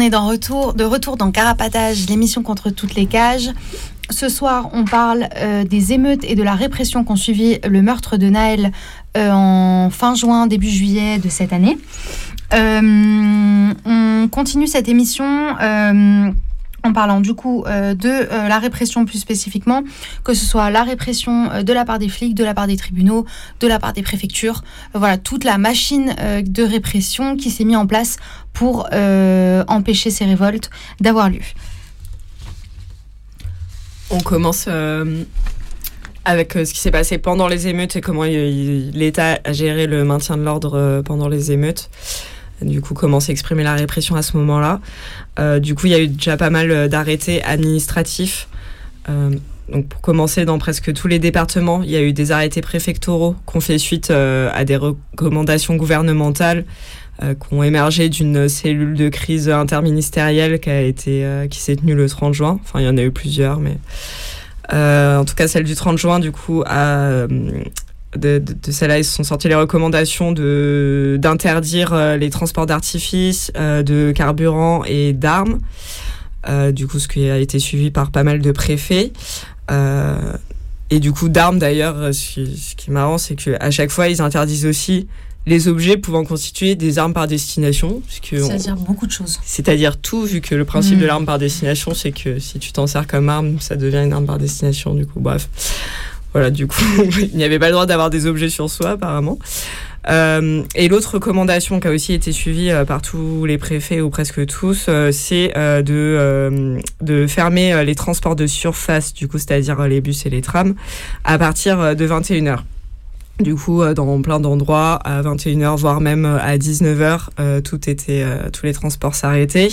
[SPEAKER 1] On est dans retour, de retour dans Carapatage, l'émission contre toutes les cages. Ce soir, on parle euh, des émeutes et de la répression qu'ont suivi le meurtre de Naël euh, en fin juin, début juillet de cette année. Euh, on continue cette émission en parlant du coup de la répression plus spécifiquement, que ce soit la répression de la part des flics, de la part des tribunaux, de la part des préfectures, voilà toute la machine de répression qui s'est mise en place pour euh, empêcher ces révoltes d'avoir lieu.
[SPEAKER 2] On commence euh, avec euh, ce qui s'est passé pendant les émeutes et comment l'État a géré le maintien de l'ordre pendant les émeutes. Du coup, comment s'exprimer la répression à ce moment-là. Du coup, il y a eu déjà pas mal d'arrêtés administratifs. Donc, pour commencer, dans presque tous les départements, il y a eu des arrêtés préfectoraux qui ont fait suite à des recommandations gouvernementales qui ont émergé d'une cellule de crise interministérielle qui a été euh, qui s'est tenue le 30 juin. Enfin, il y en a eu plusieurs, mais euh, en tout cas celle du 30 juin, du coup, euh, de, celle-là, ils sont sortis les recommandations de d'interdire euh, les transports d'artifice, euh, de carburant et d'armes. Euh, du coup, ce qui a été suivi par pas mal de préfets. Euh, et du coup, d'armes d'ailleurs, euh, ce qui, est marrant, c'est qu'à chaque fois, ils interdisent aussi les objets pouvant constituer des armes par destination.
[SPEAKER 1] C'est-à-dire beaucoup de choses.
[SPEAKER 2] c'est-à-dire tout, vu que le principe de l'arme par destination, c'est que si tu t'en sers comme arme, ça devient une arme par destination, du coup, bref. Voilà, du coup, <laughs> il n'y avait pas le droit d'avoir des objets sur soi, apparemment. Euh, et l'autre recommandation qui a aussi été suivie euh, par tous les préfets ou presque tous, euh, c'est de, de fermer les transports de surface, du coup, c'est-à-dire les bus et les trams, à partir de 21h. Du coup, euh, dans plein d'endroits, à 21h, voire même euh, à 19h, euh, tout était, euh, tous les transports s'arrêtaient.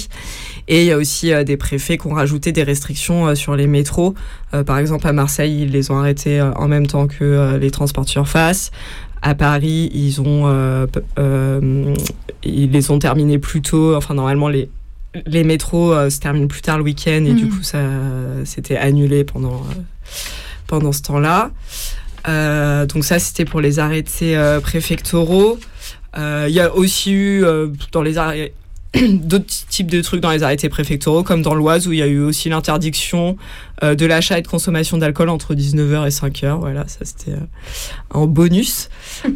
[SPEAKER 2] Et il y a aussi euh, des préfets qui ont rajouté des restrictions sur les métros. Par exemple, à Marseille, ils les ont arrêtés en même temps que les transports de surface. À Paris, ils ont, p- ils les ont terminés plus tôt. Enfin, normalement, les, les métros se terminent plus tard le week-end et du
[SPEAKER 1] Mhm.
[SPEAKER 2] coup, ça c'était annulé pendant, pendant ce temps-là. Euh, donc ça, c'était pour les arrêtés euh, préfectoraux. Euh, Il y a aussi eu dans les arrêts <clears throat> d'autres types de trucs dans les arrêtés préfectoraux, comme dans l'Oise où il y a eu aussi l'interdiction de l'achat et de consommation d'alcool entre 19h et 5h. Voilà, ça c'était en bonus. <laughs>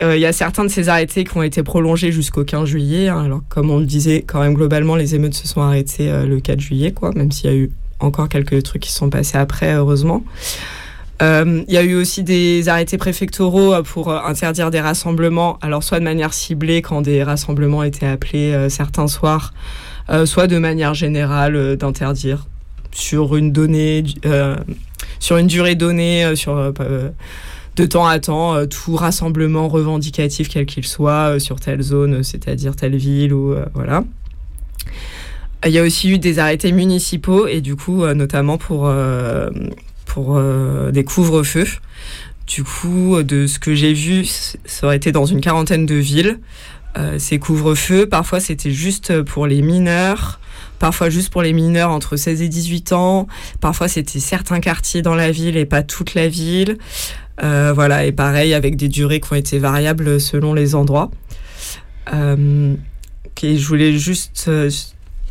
[SPEAKER 2] Euh, Il y a certains de ces arrêtés qui ont été prolongés jusqu'au 15 juillet. hein. alors, comme on le disait, quand même, globalement, les émeutes se sont arrêtées euh, le 4 juillet, quoi, même s'il y a eu encore quelques trucs qui sont passés après, heureusement. Euh, Il y a eu aussi des arrêtés préfectoraux euh, pour euh, interdire des rassemblements, alors soit de manière ciblée quand des rassemblements étaient appelés certains soirs, soit de manière générale d'interdire sur une donnée, sur une durée donnée, sur de temps à temps, tout rassemblement revendicatif quel qu'il soit sur telle zone, c'est-à-dire telle ville ou voilà. Il y a aussi eu des arrêtés municipaux et du coup, notamment pour pour euh, des couvre-feux. Du coup, de ce que j'ai vu, ça aurait été dans une quarantaine de villes. Euh, ces couvre-feux, parfois c'était juste pour les mineurs, parfois juste pour les mineurs entre 16 et 18 ans, parfois c'était certains quartiers dans la ville et pas toute la ville. Euh, voilà, et pareil avec des durées qui ont été variables selon les endroits. Euh, je voulais juste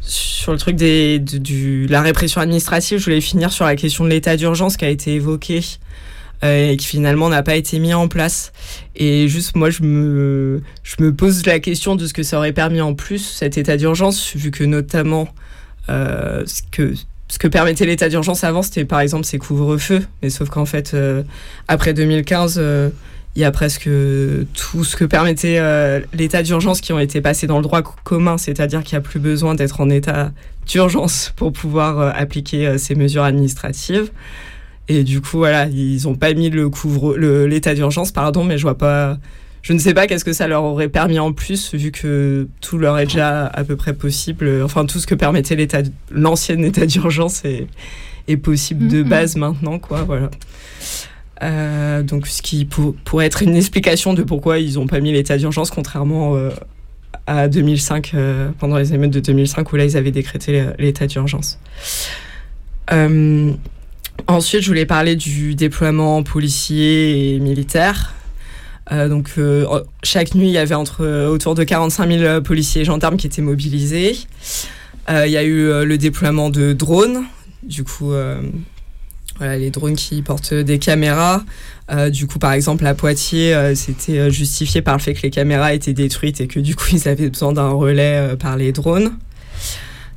[SPEAKER 2] sur le truc des, de du, la répression administrative, je voulais finir sur la question de l'état d'urgence qui a été évoqué euh, et qui finalement n'a pas été mis en place. Et juste, moi, je me, je me pose la question de ce que ça aurait permis en plus, cet état d'urgence, vu que notamment euh, ce, que, ce que permettait l'état d'urgence avant, c'était par exemple ces couvre-feux. Mais sauf qu'en fait, euh, après 2015, euh, il y a presque tout ce que permettait euh, l'état d'urgence qui ont été passés dans le droit co- commun, c'est-à-dire qu'il n'y a plus besoin d'être en état d'urgence pour pouvoir euh, appliquer euh, ces mesures administratives. Et du coup, voilà, ils n'ont pas mis le couvre, l'état d'urgence, pardon, mais je vois pas, je ne sais pas qu'est-ce que ça leur aurait permis en plus, vu que tout leur est déjà à peu près possible. Enfin, tout ce que permettait l'état, l'ancien état d'urgence est, est possible de base maintenant, quoi. Voilà. Euh, donc, ce qui pour- pourrait être une explication de pourquoi ils n'ont pas mis l'état d'urgence, contrairement euh, à 2005, euh, pendant les émeutes de 2005, où là, ils avaient décrété l'état d'urgence. Ensuite, je voulais parler du déploiement policier et militaire. Donc, chaque nuit, il y avait autour de 45 000 policiers et gendarmes qui étaient mobilisés. Il y a eu le déploiement de drones. Du coup, voilà, les drones qui portent des caméras. Euh, du coup, par exemple, à Poitiers, euh, c'était euh, justifié par le fait que les caméras étaient détruites et que du coup, <laughs> ils avaient besoin d'un relais par les drones.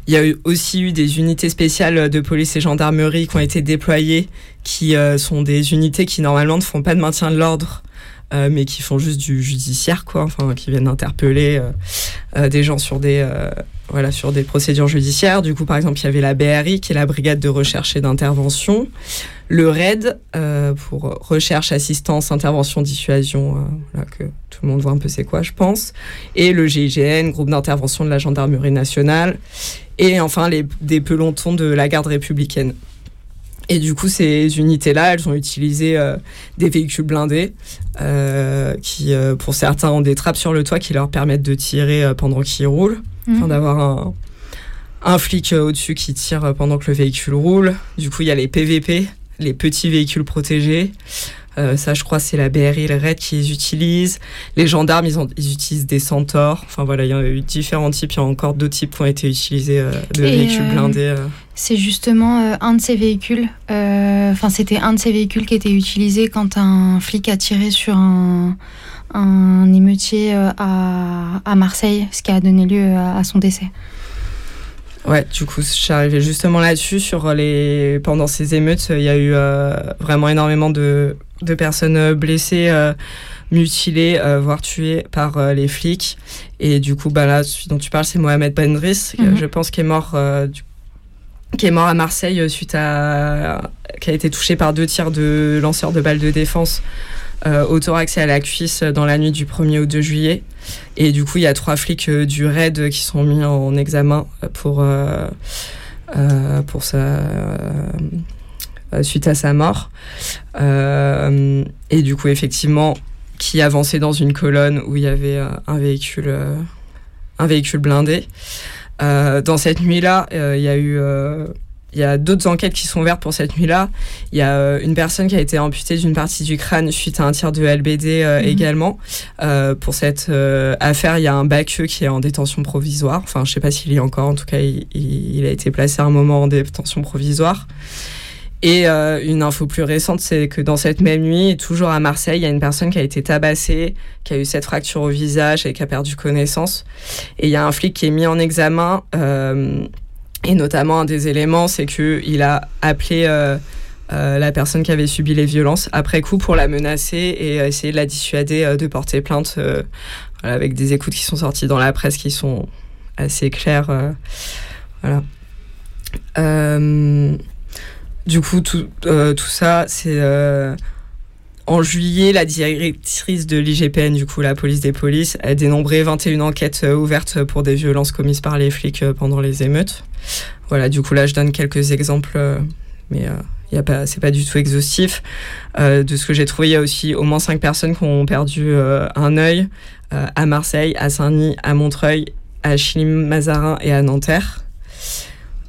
[SPEAKER 2] Il y a aussi eu des unités spéciales de police et gendarmerie qui ont été déployées, qui sont des unités qui normalement ne font pas de maintien de l'ordre, mais qui font juste du judiciaire, quoi, enfin, qui viennent interpeller des gens sur des, voilà, sur des procédures judiciaires. Du coup, par exemple, il y avait la BRI, qui est la Brigade de recherche et d'intervention, le RAID, euh, pour recherche, assistance, intervention, dissuasion, euh, que tout le monde voit un peu c'est quoi, je pense, et le GIGN, groupe d'intervention de la gendarmerie nationale, et enfin les, des pelotons de la garde républicaine. Et du coup, ces unités-là, elles ont utilisé euh, des véhicules blindés euh, qui, euh, pour certains, ont des trappes sur le toit qui leur permettent de tirer pendant qu'ils roulent,
[SPEAKER 1] Mhm.
[SPEAKER 2] d'avoir un, un flic au-dessus qui tire pendant que le véhicule roule. Du coup, il y a les PVP, les petits véhicules protégés. Euh, ça, je crois, c'est la BRI, le RAID qui les utilisent. Les gendarmes, ils, ont- ils utilisent des centaures. Enfin voilà, il y a eu différents types. Il y a encore d'autres types qui ont été utilisés euh, de
[SPEAKER 1] Et,
[SPEAKER 2] véhicules
[SPEAKER 1] euh,
[SPEAKER 2] blindés. euh.
[SPEAKER 1] C'est justement un de ces véhicules. Enfin, c'était un de ces véhicules qui était utilisé quand un flic a tiré sur un, un émeutier à, à Marseille, ce qui a donné lieu à, à son décès.
[SPEAKER 2] Ouais, du coup, je suis arrivée justement là-dessus. Sur les... Pendant ces émeutes, il y a eu euh, vraiment énormément de, de personnes euh, blessées, euh, mutilées, euh, voire tuées par les flics. Et du coup, bah, là, celui dont tu parles, c'est Mohamed Bendris,
[SPEAKER 1] Mhm.
[SPEAKER 2] je pense, qui est mort. du- qui est mort à Marseille suite à qui a été touché par deux tirs de lanceurs de balles de défense au thorax à la cuisse euh, dans la nuit du 1er au 2 juillet. Et du coup, il y a trois flics euh, du RAID euh, qui sont mis en examen euh, pour, euh, euh, pour euh, euh, suite à sa mort. Euh, et du coup, effectivement, qui avançait dans une colonne où il y avait euh, un véhicule, euh, un véhicule blindé. Euh, dans cette nuit-là, euh, il y a eu euh, il y a d'autres enquêtes qui sont ouvertes pour cette nuit-là. Il y a euh, une personne qui a été amputée d'une partie du crâne suite à un tir de LBD euh,
[SPEAKER 1] Mhm.
[SPEAKER 2] également. Euh, pour cette euh, affaire, il y a un Baccheux qui est en détention provisoire. Enfin, je sais pas s'il y est encore. En tout cas, il, il- a été placé un moment en détention provisoire. Et une info plus récente, c'est que dans cette même nuit, toujours à Marseille, il y a une personne qui a été tabassée, qui a eu cette fracture au visage et qui a perdu connaissance. Et il y a un flic qui est mis en examen. Et notamment, un des éléments, c'est qu'il a appelé euh, euh, la personne qui avait subi les violences après coup pour la menacer et euh, essayer de la dissuader de porter plainte avec des écoutes qui sont sorties dans la presse qui sont assez claires. voilà. Du coup, tout, ça, c'est en juillet, la directrice de l'IGPN, du coup, la police des polices, a dénombré 21 enquêtes euh, ouvertes pour des violences commises par les flics euh, pendant les émeutes. Voilà, du coup, là, je donne quelques exemples, euh, mais il a pas, c'est pas du tout exhaustif. De ce que j'ai trouvé, il y a aussi au moins 5 personnes qui ont perdu un œil à Marseille, à Saint-Denis, à Montreuil, à Chili-Mazarin et à Nanterre.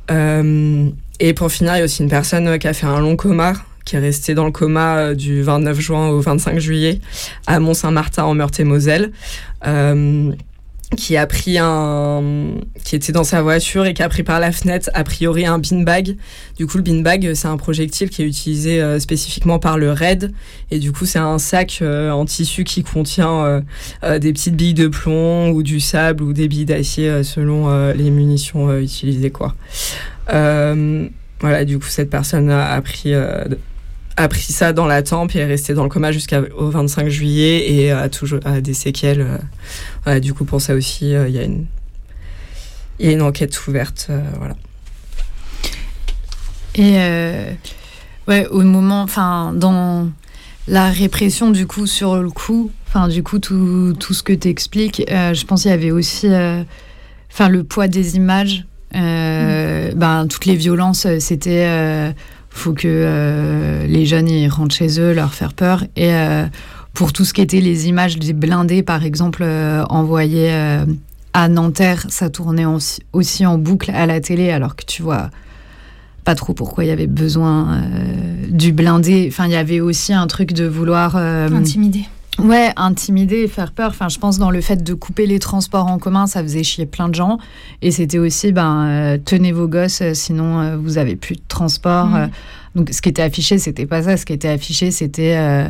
[SPEAKER 2] Et pour finir, il y a aussi une personne qui a fait un long coma, qui est restée dans le coma euh, du 29 juin au 25 juillet à Mont-Saint-Martin en Meurthe-et-Moselle. Euh, qui a pris un qui était dans sa voiture et qui a pris par la fenêtre a priori un beanbag. Du coup le beanbag c'est un projectile qui est utilisé euh, spécifiquement par le RAID et du coup c'est un sac euh, en tissu qui contient euh, euh, des petites billes de plomb ou du sable ou des billes d'acier euh, selon euh, les munitions euh, utilisées quoi. Euh, voilà du coup cette personne a, pris euh, a pris ça dans la tempe et est resté dans le coma jusqu'au 25 juillet et a toujours a des séquelles. euh, voilà, du coup, pour ça aussi, euh, il y a une il y a une enquête ouverte. euh, voilà.
[SPEAKER 3] Et euh, ouais, au moment, enfin, dans la répression, du coup, sur le coup, Enfin, du coup, tout, tout ce que tu expliques, je pense qu'il y avait aussi euh, enfin, le poids des images. Euh, ben, toutes les violences, c'était faut que euh, les jeunes ils rentrent chez eux, leur faire peur. Et euh, pour tout ce qui était les images des blindés, par exemple, euh, envoyées à Nanterre, ça tournait aussi, en boucle à la télé, alors que tu vois pas trop pourquoi il y avait besoin du blindé. Enfin, il y avait aussi un truc de vouloir
[SPEAKER 1] Intimider.
[SPEAKER 3] Ouais, intimider et faire peur. Enfin, je pense dans le fait de couper les transports en commun, ça faisait chier plein de gens. Et c'était aussi, ben, euh, tenez vos gosses, euh, sinon euh, vous avez plus de transport.
[SPEAKER 1] Mhm.
[SPEAKER 3] Donc, ce qui était affiché, c'était pas ça. Ce qui était affiché, c'était euh,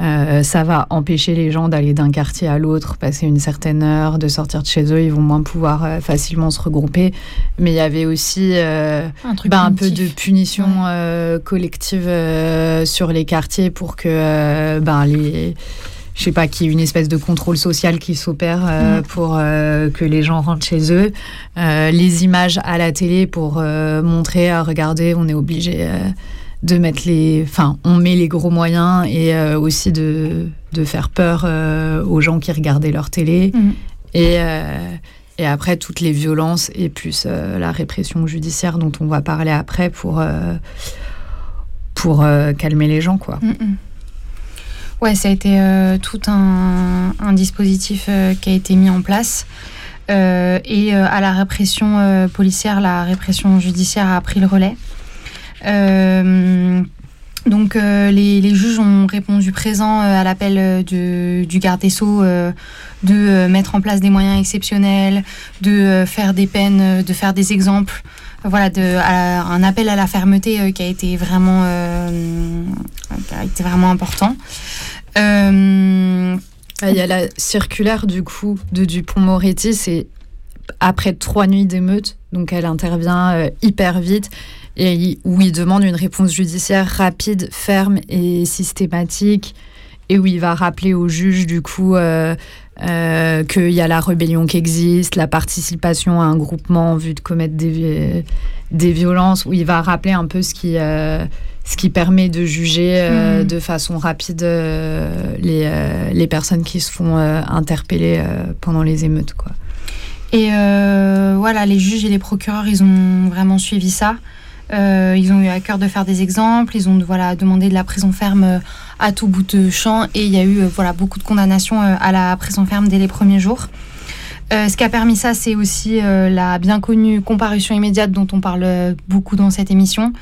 [SPEAKER 3] euh, ça va empêcher les gens d'aller d'un quartier à l'autre, passer une certaine heure, de sortir de chez eux. Ils vont moins pouvoir euh, facilement se regrouper. Mais il y avait aussi
[SPEAKER 1] Un truc
[SPEAKER 3] ben, un peu de punition collective sur les quartiers pour que ben, les je sais pas, qu'il y ait une espèce de contrôle social qui s'opère euh,
[SPEAKER 1] Mm.
[SPEAKER 3] pour euh, que les gens rentrent chez eux. Euh, les images à la télé pour montrer, à regarder, on est obligé de mettre les... Enfin, on met les gros moyens et aussi de, de faire peur aux gens qui regardaient leur télé.
[SPEAKER 1] Mm.
[SPEAKER 3] Et, et après, toutes les violences et plus la répression judiciaire dont on va parler après pour, pour calmer les gens, quoi.
[SPEAKER 1] Mm. Ouais, ça a été euh, tout un, dispositif euh, qui a été mis en place. Euh, et à la répression policière, la répression judiciaire a pris le relais. Donc les, juges ont répondu présent à l'appel du garde des Sceaux de mettre en place des moyens exceptionnels, de faire des peines, de faire des exemples. Voilà, un appel à la fermeté qui a été vraiment, qui a été vraiment important. Euh,
[SPEAKER 3] Ah, Il y a la circulaire du coup de Dupont-Moretti, c'est après trois nuits d'émeute, donc elle intervient euh, hyper vite et où il demande une réponse judiciaire rapide, ferme et systématique et où il va rappeler au juge du coup euh, qu'il y a la rébellion qui existe, la participation à un groupement en vue de commettre des, vi- des violences, où il va rappeler un peu ce qui, ce qui permet de juger euh,
[SPEAKER 1] Mhm.
[SPEAKER 3] de façon rapide euh, les, euh, les personnes qui se font interpeller pendant les émeutes. Quoi.
[SPEAKER 1] Et voilà, les juges et les procureurs, ils ont vraiment suivi ça. Ils ont eu à cœur de faire des exemples, ils ont voilà, demandé de la prison ferme à tout bout de champ et il y a eu voilà, beaucoup de condamnations à la prison ferme dès les premiers jours. Euh, ce qui a permis ça, c'est aussi euh, la bien connue comparution immédiate dont on parle beaucoup dans cette émission,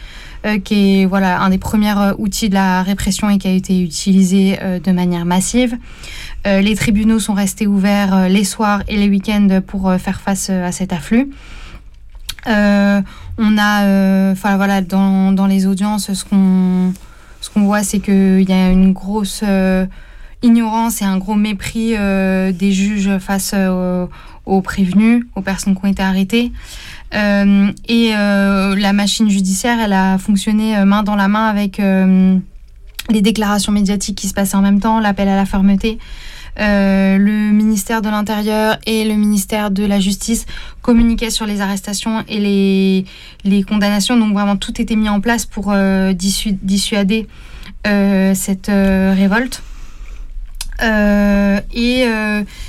[SPEAKER 1] qui est voilà, un des premiers euh, outils de la répression et qui a été utilisé euh, de manière massive. Euh, les tribunaux sont restés ouverts euh, les soirs et les week-ends pour euh, faire face euh, à cet afflux. Euh, on a, euh, enfin voilà, dans, dans les audiences, ce qu'on ce qu'on voit, c'est qu'il y a une grosse euh, ignorance et un gros mépris euh, des juges face euh, aux prévenus, aux personnes qui ont été arrêtées. Euh, et euh, la machine judiciaire, elle a fonctionné euh, main dans la main avec les déclarations médiatiques qui se passaient en même temps, l'appel à la fermeté. Le ministère de l'Intérieur et le ministère de la Justice communiquaient sur les arrestations et les, condamnations. Donc vraiment, tout était mis en place pour dissu- dissuader cette révolte. Et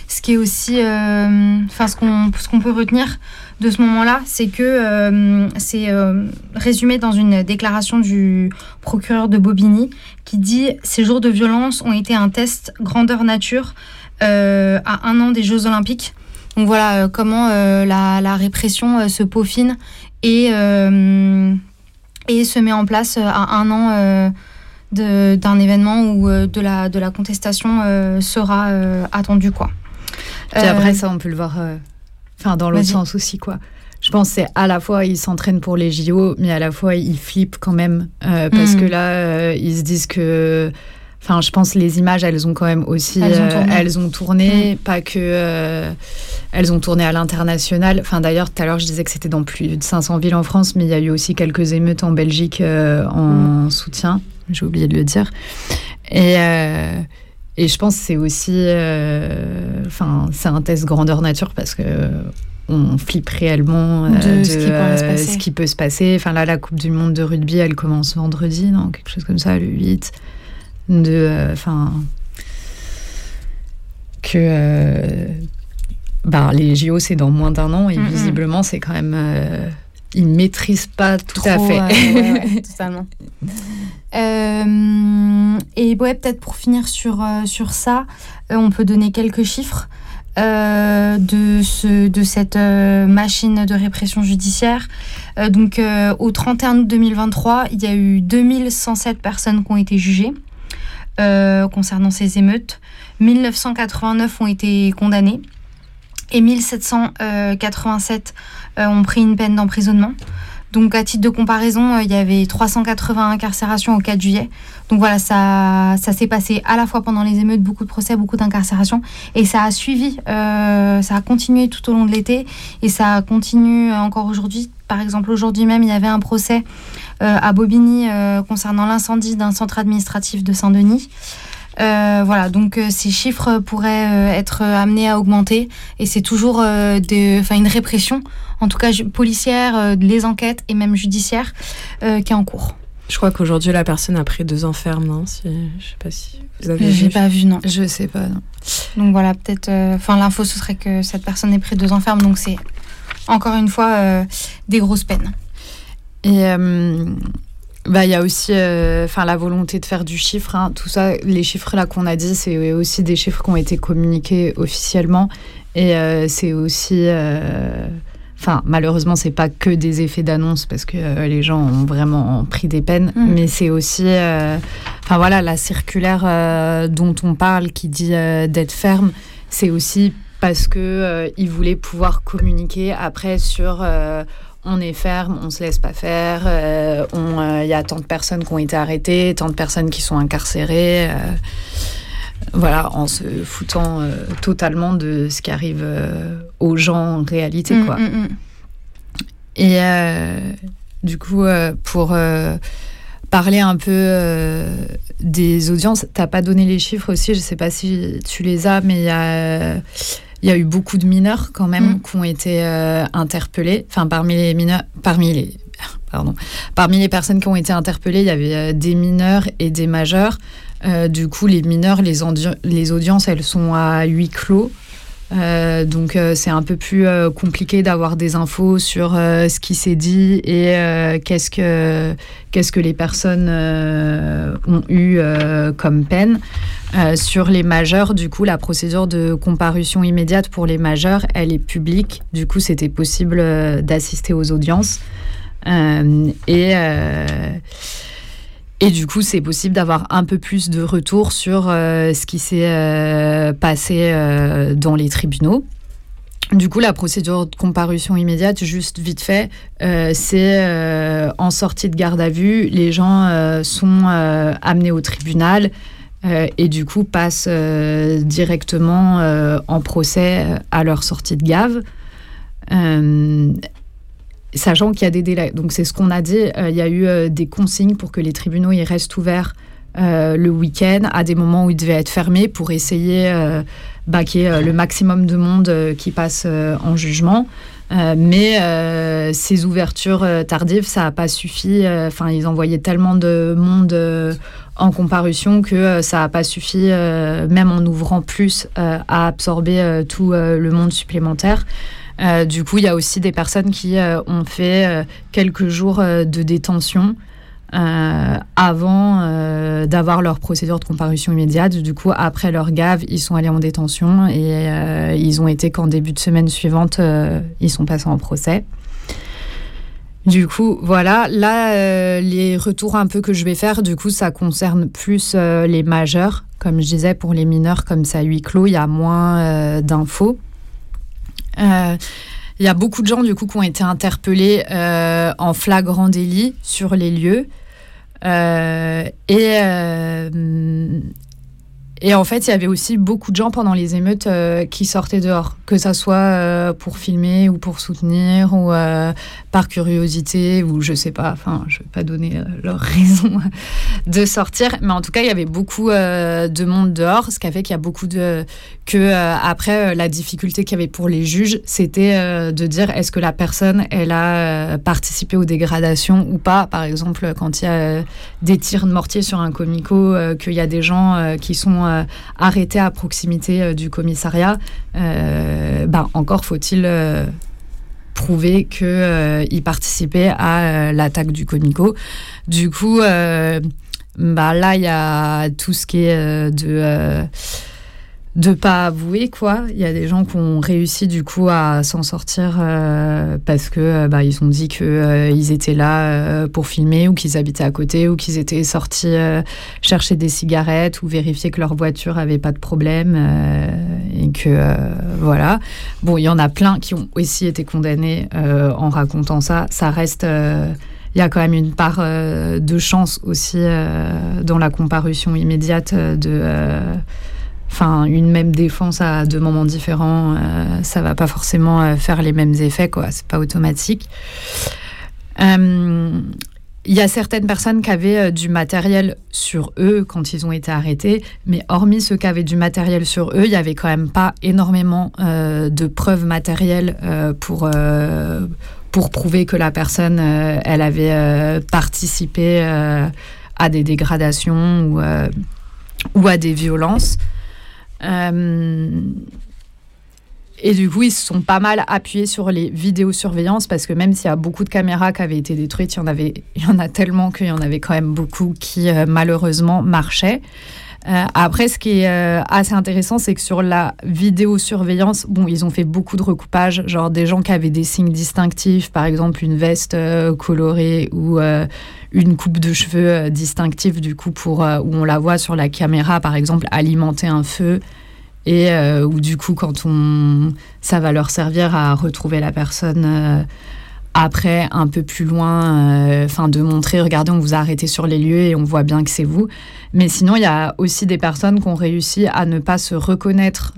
[SPEAKER 1] ce qui est aussi, enfin ce qu'on peut retenir de ce moment-là, c'est que euh, c'est euh, résumé dans une déclaration du procureur de Bobigny qui dit ces jours de violence ont été un test grandeur nature euh, à un an des Jeux Olympiques. Donc voilà comment la, la répression se peaufine et, et se met en place à un an d'un événement où de, la, de la contestation sera attendue. Quoi. Euh,
[SPEAKER 3] après, ça, on peut le voir enfin, dans l'autre sens aussi. quoi. Je pense que c'est à la fois, ils s'entraînent pour les JO, mais à la fois, ils flippent quand même. euh, parce
[SPEAKER 1] Mhm.
[SPEAKER 3] que là, euh, ils se disent que. Enfin, je pense que les images, elles ont quand même aussi.
[SPEAKER 1] Elles ont
[SPEAKER 3] euh,
[SPEAKER 1] tourné.
[SPEAKER 3] elles ont tourné, pas que. elles ont tourné à l'international. Enfin, d'ailleurs, tout à l'heure, je disais que c'était dans plus de 500 villes en France, mais il y a eu aussi quelques émeutes en Belgique en soutien. J'ai oublié de le dire. Et. Euh, et je pense que c'est aussi, euh, enfin, c'est un test grandeur nature parce que on flippe réellement euh,
[SPEAKER 1] De ce qui
[SPEAKER 3] euh, ce peut se passer. Enfin là, la Coupe du Monde de rugby, elle commence vendredi, non, quelque chose comme ça, le 8. De, euh, enfin, que euh, ben, les JO, c'est dans moins d'un an et visiblement, c'est quand même. Ils maîtrisent pas tout à fait.
[SPEAKER 1] euh, ouais, ouais, <laughs> totalement. Euh, et ouais, peut-être pour finir sur, euh, sur ça, euh, on peut donner quelques chiffres euh, de, ce, de cette euh, machine de répression judiciaire. Euh, donc, au 31 août 2023, il y a eu 2107 personnes qui ont été jugées concernant ces émeutes. 1989 ont été condamnées et 1787 euh, ont pris une peine d'emprisonnement. Donc, à titre de comparaison, euh, il y avait 380 incarcérations au 4 juillet. Donc voilà, ça, ça s'est passé à la fois pendant les émeutes, beaucoup de procès, beaucoup d'incarcérations. Et ça a suivi, euh, ça a continué tout au long de l'été. Et ça continue encore aujourd'hui. Par exemple, aujourd'hui même, il y avait un procès euh, à Bobigny euh, concernant l'incendie d'un centre administratif de Saint-Denis. Euh, voilà, donc euh, ces chiffres pourraient euh, être amenés à augmenter et c'est toujours euh, des- une répression, en tout cas policière, euh, les enquêtes et même judiciaire euh, qui est en cours.
[SPEAKER 2] Je crois qu'aujourd'hui, la personne a pris deux ans ferme, non si, Je sais pas si vous avez
[SPEAKER 1] J'ai pas vu, non.
[SPEAKER 3] Je sais pas. non.
[SPEAKER 1] Donc voilà, peut-être. euh, Enfin, l'info, ce serait que cette personne ait pris deux ans ferme, donc c'est encore une fois euh, des grosses peines.
[SPEAKER 3] Et euh, bah, il y a aussi euh, enfin la volonté de faire du chiffre. hein. Tout ça, les chiffres là qu'on a dit, c'est aussi des chiffres qui ont été communiqués officiellement. Et euh, c'est aussi. euh, Enfin, malheureusement, c'est pas que des effets d'annonce parce que euh, les gens ont vraiment pris des peines,
[SPEAKER 1] Mm.
[SPEAKER 3] mais c'est aussi, enfin voilà, la circulaire dont on parle qui dit d'être ferme, c'est aussi parce que euh, ils voulaient pouvoir communiquer après sur euh, on est ferme, on se laisse pas faire, euh, on, euh, il y a tant de personnes qui ont été arrêtées, tant de personnes qui sont incarcérées. euh, voilà, en se foutant euh, totalement de ce qui arrive euh, aux gens en réalité,
[SPEAKER 1] Mm,
[SPEAKER 3] quoi.
[SPEAKER 1] mm, mm.
[SPEAKER 3] Et euh, du coup, euh, pour euh, parler un peu euh, des audiences, t'as pas donné les chiffres aussi, je sais pas si tu les as, mais il y a, il y a eu beaucoup de mineurs quand même
[SPEAKER 1] Mm.
[SPEAKER 3] qui ont été euh, interpellés. Enfin, parmi les mineurs, parmi les, <laughs> pardon, parmi les personnes qui ont été interpellées, il y avait euh, des mineurs et des majeurs. Euh, du coup, les mineurs, les, audi- les audiences, elles sont à huis clos. Euh, donc euh, c'est un peu plus euh, compliqué d'avoir des infos sur ce qui s'est dit et qu'est-ce que qu'est-ce que les personnes ont eu comme peine. Euh, sur les majeurs, du coup, la procédure de comparution immédiate pour les majeurs, elle est publique. Du coup, c'était possible euh, d'assister aux audiences. Euh, et et du coup, c'est possible d'avoir un peu plus de retour sur ce qui s'est passé dans les tribunaux. Du coup, la procédure de comparution immédiate, juste vite fait, c'est en sortie de garde à vue, les gens sont amenés au tribunal euh, et du coup passent euh, directement euh, en procès à leur sortie de gave. Sachant qu'il y a des délais. Donc c'est ce qu'on a dit, il y a eu des consignes pour que les tribunaux ils restent ouverts le week-end à des moments où ils devaient être fermés pour essayer bah, qu'il y ait le maximum de monde qui passe en jugement. Mais ces ouvertures tardives, ça n'a pas suffi. Enfin, ils envoyaient tellement de monde en comparution que euh, ça n'a pas suffi, euh, même en ouvrant plus, euh, à absorber tout le monde supplémentaire. Du coup, il y a aussi des personnes qui ont fait quelques jours de détention avant d'avoir leur procédure de comparution immédiate. Du coup, après leur gave, ils sont allés en détention et ils ont été qu'en début de semaine suivante, ils sont passés en procès. Du coup, voilà. Là, euh, les retours un peu que je vais faire, du coup, ça concerne plus euh, les majeurs. Comme je disais, pour les mineurs, comme ça, huis clos, il y a moins euh, d'infos. Il y a beaucoup de gens, du coup, qui ont été interpellés en flagrant délit sur les lieux. Et, et en fait, il y avait aussi beaucoup de gens pendant les émeutes euh, qui sortaient dehors, que ça soit euh, pour filmer ou pour soutenir ou euh, par curiosité ou je sais pas. Enfin, je vais pas donner leur <laughs> raison de sortir, mais en tout cas, il y avait beaucoup de monde dehors, ce qui a fait qu'il y a beaucoup de que après la difficulté qu'il y avait pour les juges, c'était de dire est-ce que la personne elle a participé aux dégradations ou pas? Par exemple, quand il y a des tirs de mortier sur un comico, qu'il y a des gens qui sont euh, à proximité euh, du commissariat, euh, ben, encore faut-il euh, prouver qu'ils participaient à l'attaque du Comico. Du coup, bah, là, il y a tout ce qui est de... de pas avouer quoi. Il y a des gens qui ont réussi du coup à s'en sortir euh, parce que euh, bah, ils ont dit que euh, ils étaient là pour filmer ou qu'ils habitaient à côté ou qu'ils étaient sortis chercher des cigarettes ou vérifier que leur voiture avait pas de problème et que voilà. Bon, il y en a plein qui ont aussi été condamnés en racontant ça. Ça reste il y a quand même une part de chance aussi dans la comparution immédiate de enfin une même défense à deux moments différents, euh, ça va pas forcément euh, faire les mêmes effets, quoi. C'est pas automatique. Euh, Il y a certaines personnes qui avaient euh, du matériel sur eux quand ils ont été arrêtés, mais hormis ceux qui avaient du matériel sur eux, il y avait quand même pas énormément euh, de preuves matérielles euh, pour euh, pour prouver que la personne euh, elle avait euh, participé euh, à des dégradations ou euh, ou à des violences. Euh, et du coup, ils se sont pas mal appuyés sur les vidéosurveillances parce que même s'il y a beaucoup de caméras qui avaient été détruites, il y en, avait, <laughs> il y en a tellement qu'il y en avait quand même beaucoup qui euh, malheureusement marchaient. Euh, après, ce qui est assez intéressant, c'est que sur la vidéosurveillance, bon, ils ont fait beaucoup de recoupage, genre des gens qui avaient des signes distinctifs, par exemple une veste colorée ou une coupe de cheveux euh, distinctive, du coup, pour, euh, où on la voit sur la caméra, par exemple, alimenter un feu. Et euh, où du coup, quand on, ça va leur servir à retrouver la personne après, un peu plus loin, enfin de montrer, regardez, on vous a arrêté sur les lieux et on voit bien que c'est vous. Mais sinon, il y a aussi des personnes qui ont réussi à ne pas se reconnaître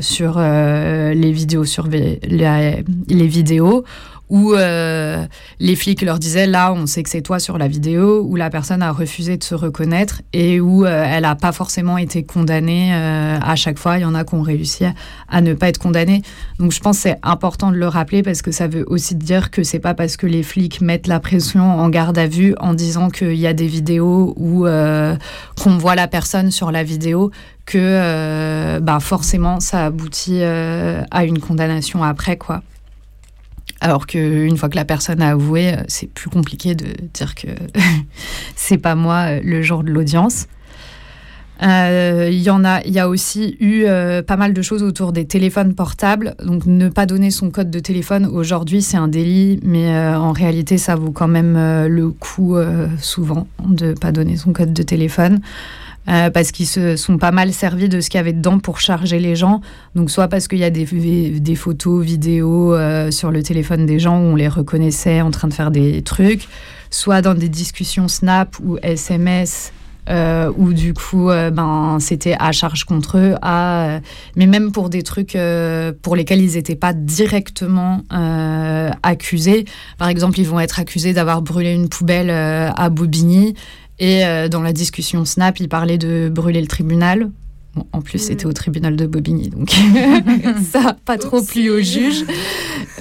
[SPEAKER 3] sur les vidéos, les, les vidéos où euh, les flics leur disaient là on sait que c'est toi sur la vidéo où la personne a refusé de se reconnaître et où euh, elle n'a pas forcément été condamnée euh, à chaque fois. Il y en a qui ont réussi à, ne pas être condamnés donc je pense c'est important de le rappeler parce que ça veut aussi dire que c'est pas parce que les flics mettent la pression en garde à vue en disant qu'il y a des vidéos euh, qu'on voit la personne sur la vidéo que bah forcément ça aboutit à une condamnation après quoi alors qu'une fois que la personne a avoué, euh, c'est plus compliqué de dire que <laughs> c'est pas moi euh, le jour de l'audience. Euh, Il y en a, il y a aussi eu pas mal de choses autour des téléphones portables. Donc, ne pas donner son code de téléphone aujourd'hui, c'est un délit, mais en réalité, ça vaut quand même le coup souvent de pas donner son code de téléphone. Euh, parce qu'ils se sont pas mal servis de ce qu'il y avait dedans pour charger les gens. Donc soit parce qu'il y a des, des photos, vidéos euh, sur le téléphone des gens où on les reconnaissait en train de faire des trucs, soit dans des discussions Snap ou SMS. Euh, où du coup, euh, ben, c'était à charge contre eux, mais même pour des trucs pour lesquels ils n'étaient pas directement accusés. Par exemple, ils vont être accusés d'avoir brûlé une poubelle à Bobigny, et euh, dans la discussion Snap, il parlait de brûler le tribunal. Bon, en plus, c'était au tribunal de Bobigny, donc <laughs> <laughs> ça n'a pas trop plu au juge.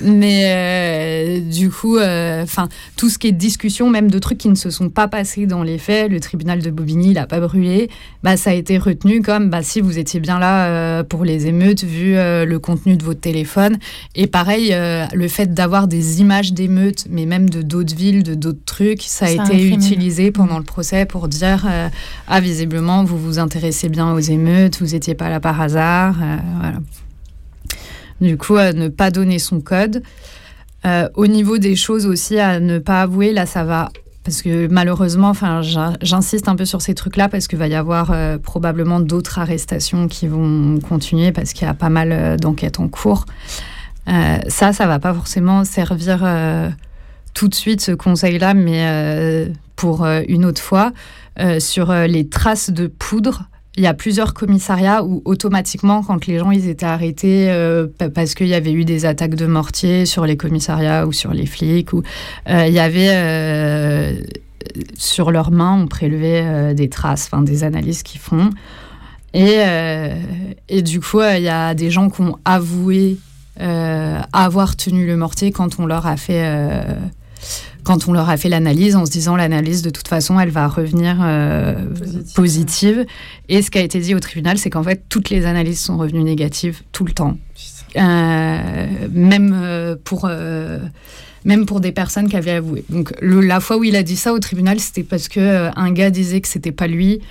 [SPEAKER 3] Mais euh, du coup, enfin, tout ce qui est discussion, même de trucs qui ne se sont pas passés dans les faits, le tribunal de Bobigny, il n'a pas brûlé, bah, ça a été retenu comme bah, si vous étiez bien là euh, pour les émeutes, vu euh, le contenu de votre téléphone. Et pareil, euh, le fait d'avoir des images d'émeutes, mais même de d'autres villes, de d'autres trucs, ça a été utilisé pendant le procès pour dire euh, ah visiblement vous vous intéressez bien aux émeutes, vous n'étiez pas là par hasard, euh. Du coup, ne pas donner son code. Euh, au niveau des choses aussi à ne pas avouer, là ça va. Parce que malheureusement, j'insiste un peu sur ces trucs-là parce qu'il va y avoir euh, probablement d'autres arrestations qui vont continuer parce qu'il y a pas mal d'enquêtes en cours. Euh, ça, ça va pas forcément servir tout de suite ce conseil-là, mais pour une autre fois, sur les traces de poudre. Il y a plusieurs commissariats où automatiquement, quand les gens ils étaient arrêtés euh, pa- parce qu'il y avait eu des attaques de mortier sur les commissariats ou sur les flics, ou euh, il y avait euh, sur leurs mains, on prélevait des traces, enfin des analyses qu'ils font. Et, et du coup, il y a des gens qui ont avoué avoir tenu le mortier quand on leur a fait, quand on leur a fait l'analyse en se disant l'analyse de toute façon elle va revenir euh, positive. Et ce qui a été dit au tribunal, c'est qu'en fait toutes les analyses sont revenues négatives tout le temps. Euh, même euh, pour euh, même pour des personnes qui avaient avoué. Donc le- la fois où il a dit ça au tribunal, c'était parce que un gars disait que c'était pas lui,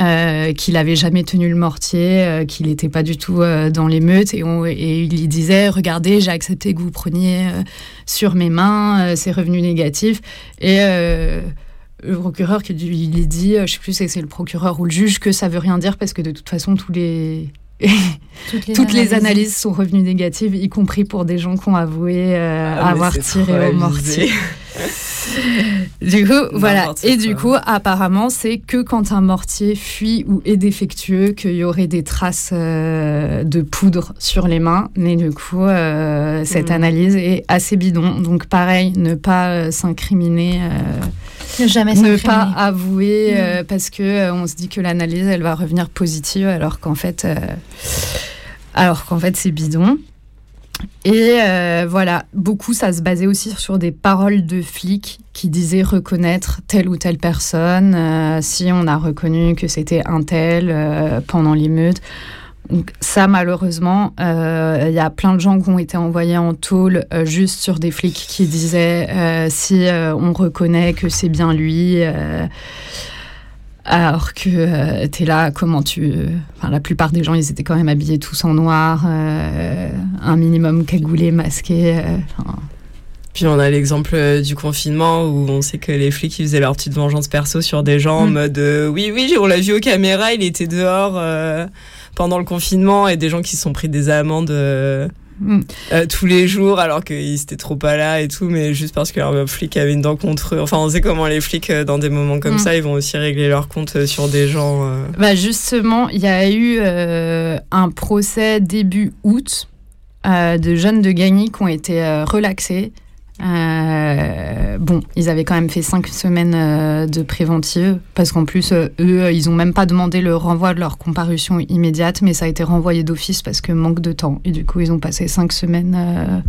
[SPEAKER 3] euh, qu'il avait jamais tenu le mortier, euh, qu'il n'était pas du tout euh, dans l'émeute, et, on- et il lui disait regardez, j'ai accepté que vous preniez euh, sur mes mains, euh, c'est revenu négatif, et euh, le procureur qui lui il lui dit, euh, je sais plus si c'est le procureur ou le juge, que ça veut rien dire parce que de toute façon tous les
[SPEAKER 1] Toutes les <laughs>
[SPEAKER 3] toutes les
[SPEAKER 1] analyses.
[SPEAKER 3] sont revenues négatives, y compris pour des gens qui ont avoué euh,
[SPEAKER 2] Ah,
[SPEAKER 3] avoir tiré au mortier. <laughs> <laughs> Du coup, voilà. Et du coup, apparemment, c'est que quand un mortier fuit ou est défectueux qu'il y aurait des traces euh, de poudre sur les mains. Mais du coup, euh, cette
[SPEAKER 1] Mm.
[SPEAKER 3] analyse est assez bidon. Donc, pareil, ne pas euh, s'incriminer. euh,
[SPEAKER 1] Ne jamais
[SPEAKER 3] ne pas avouer
[SPEAKER 1] Mm.
[SPEAKER 3] euh, parce que euh, on se dit que l'analyse elle va revenir positive alors qu'en fait euh, alors qu'en fait c'est bidon et euh, voilà beaucoup ça se basait aussi sur des paroles de flics qui disaient reconnaître telle ou telle personne euh, si on a reconnu que c'était un tel euh, pendant l'émeute donc ça, malheureusement, il y a plein de gens qui ont été envoyés en tôle juste sur des flics qui disaient si on reconnaît que c'est bien lui. Euh, alors que tu t'es là, comment tu... Enfin, la plupart des gens, ils étaient quand même habillés tous en noir, euh, un minimum cagoulé, masqué. euh,
[SPEAKER 2] Puis on a l'exemple euh, du confinement où on sait que les flics ils faisaient leur petite vengeance perso sur des gens en
[SPEAKER 3] Mm.
[SPEAKER 2] mode euh, oui oui on l'a vu aux caméras il était dehors euh, pendant le confinement et des gens qui se sont pris des amendes euh,
[SPEAKER 3] Mm.
[SPEAKER 2] euh, tous les jours alors qu'ils étaient trop pas là et tout mais juste parce que leur flic avait une dent contre eux enfin on sait comment les flics euh, dans des moments comme
[SPEAKER 3] Mm.
[SPEAKER 2] ça ils vont aussi régler leur compte euh, sur des gens euh.
[SPEAKER 3] Bah justement, il y a eu euh, un procès début août de jeunes de Gagny qui ont été relaxés. Euh, bon, ils avaient quand même fait cinq semaines euh, de préventive parce qu'en plus, euh, eux, ils ont même pas demandé le renvoi de leur comparution immédiate, mais ça a été renvoyé d'office parce que manque de temps. Et du coup, ils ont passé cinq semaines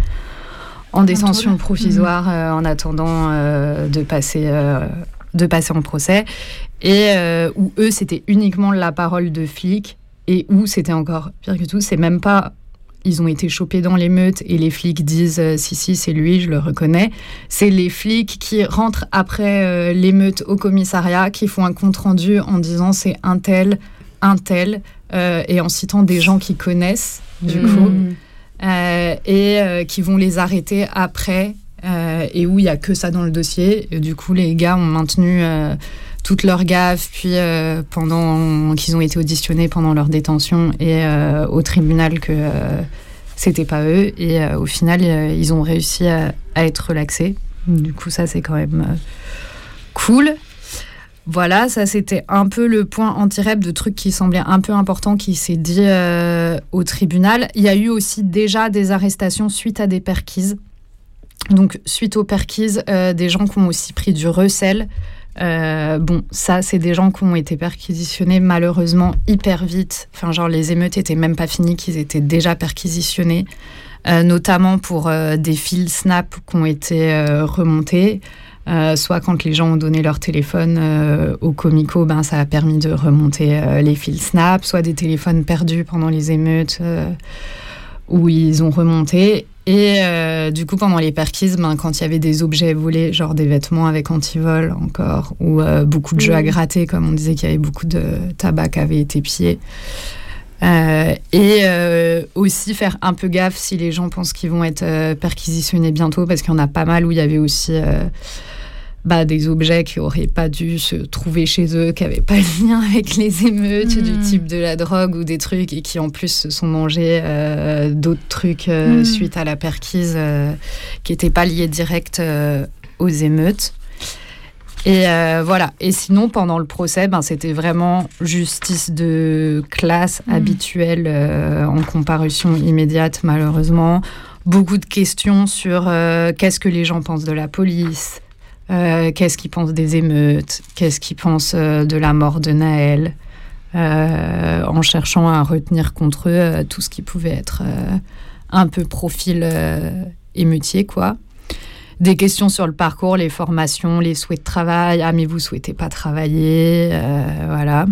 [SPEAKER 3] en détention provisoire euh, en attendant de passer de passer en procès. Et euh, où eux c'était uniquement la parole de flics et où c'était encore pire que tout c'est même pas ils ont été chopés dans l'émeute et les flics disent euh, si si c'est lui je le reconnais c'est les flics qui rentrent après euh, l'émeute au commissariat qui font un compte rendu en disant c'est un tel un tel euh, et en citant des gens qu'ils connaissent du
[SPEAKER 1] Mm.
[SPEAKER 3] coup euh, et qui vont les arrêter après et où il y a que ça dans le dossier. Et du coup, les gars ont maintenu toute leur gaffe, puis euh, pendant qu'ils ont été auditionnés pendant leur détention et euh, au tribunal que euh, c'était pas eux. Et euh, au final, ils ont réussi à, être relaxés. Du coup, ça c'est quand même cool. Voilà, ça c'était un peu le point anti-rep de trucs qui semblaient un peu importants qui s'est dit au tribunal. Il y a eu aussi déjà des arrestations suite à des perquises. Donc, suite aux perquises, des gens qui ont aussi pris du recel. Euh, bon, ça, c'est des gens qui ont été perquisitionnés malheureusement hyper vite. Enfin, genre, les émeutes étaient même pas finies, qu'ils étaient déjà perquisitionnés. Euh, notamment pour euh, des fils Snap qui ont été remontés. Soit quand les gens ont donné leur téléphone euh, au Comico, ben, ça a permis de remonter les fils Snap, soit des téléphones perdus pendant les émeutes où ils ont remonté. Et euh, du coup, pendant les perquises, ben, quand il y avait des objets volés, genre des vêtements avec antivol encore, ou euh, beaucoup de jeux à
[SPEAKER 1] Mhm.
[SPEAKER 3] gratter, comme on disait qu'il y avait beaucoup de tabac qui avait été pillé. Euh, et aussi faire un peu gaffe si les gens pensent qu'ils vont être perquisitionnés bientôt, parce qu'il y en a pas mal où il y avait aussi bah, des objets qui auraient pas dû se trouver chez eux, qui n'avaient pas de lien <laughs> avec les émeutes, du type de la drogue ou des trucs, et qui en plus se sont mangés euh, d'autres trucs euh,
[SPEAKER 1] Mhm.
[SPEAKER 3] suite à la perquise euh, qui n'étaient pas liés direct aux émeutes. Et voilà. Et sinon, pendant le procès, ben, c'était vraiment justice de classe
[SPEAKER 1] Mhm.
[SPEAKER 3] habituelle en comparution immédiate, malheureusement. Beaucoup de questions sur qu'est-ce que les gens pensent de la police, euh, qu'est-ce qu'ils pensent des émeutes, qu'est-ce qu'ils pensent euh, de la mort de Naël, euh, en cherchant à retenir contre eux tout ce qui pouvait être un peu profil émeutier, quoi. des questions sur le parcours, les formations, les souhaits de travail. Ah, mais vous souhaitez pas travailler, voilà.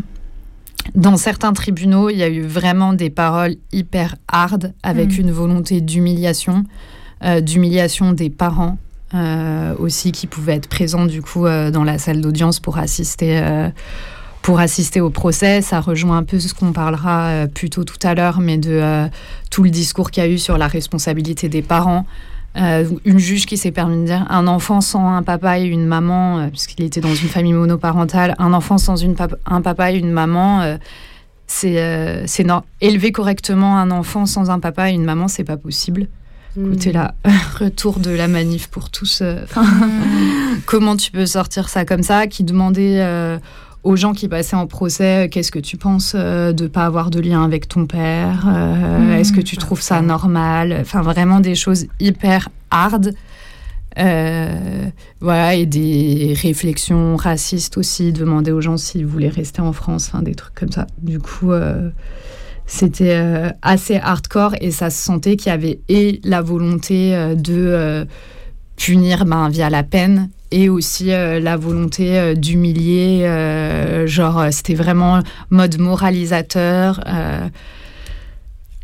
[SPEAKER 3] Dans certains tribunaux, il y a eu vraiment des paroles hyper hard, avec
[SPEAKER 1] Mm.
[SPEAKER 3] une volonté d'humiliation, d'humiliation des parents euh, aussi qui pouvaient être présents du coup euh, dans la salle d'audience pour assister. euh, pour assister au procès, ça rejoint un peu ce qu'on parlera plus tôt tout à l'heure, mais de tout le discours qu'il y a eu sur la responsabilité des parents. Une juge qui s'est permis de dire un enfant sans un papa et une maman, puisqu'il était dans une famille monoparentale, un enfant sans un papa et une maman, c'est. Élever correctement un enfant sans un papa et une maman, c'est pas possible. Écoutez là, <laughs> retour de la manif pour tous. euh, <laughs> enfin, comment tu peux sortir ça comme ça Qui demandait euh, aux gens qui passaient en procès euh, qu'est-ce que tu penses euh, de pas avoir de lien avec ton père
[SPEAKER 1] Mhm.
[SPEAKER 3] Est-ce que tu trouves ça normal Enfin, vraiment des choses hyper hard. Voilà, et des réflexions racistes aussi, demander aux gens s'ils voulaient rester en France, enfin, des trucs comme ça. Du coup, c'était euh, assez hardcore et ça se sentait qu'il y avait et la volonté euh, de euh, punir ben, via la peine et aussi euh, la volonté euh, d'humilier, euh, genre c'était vraiment mode moralisateur,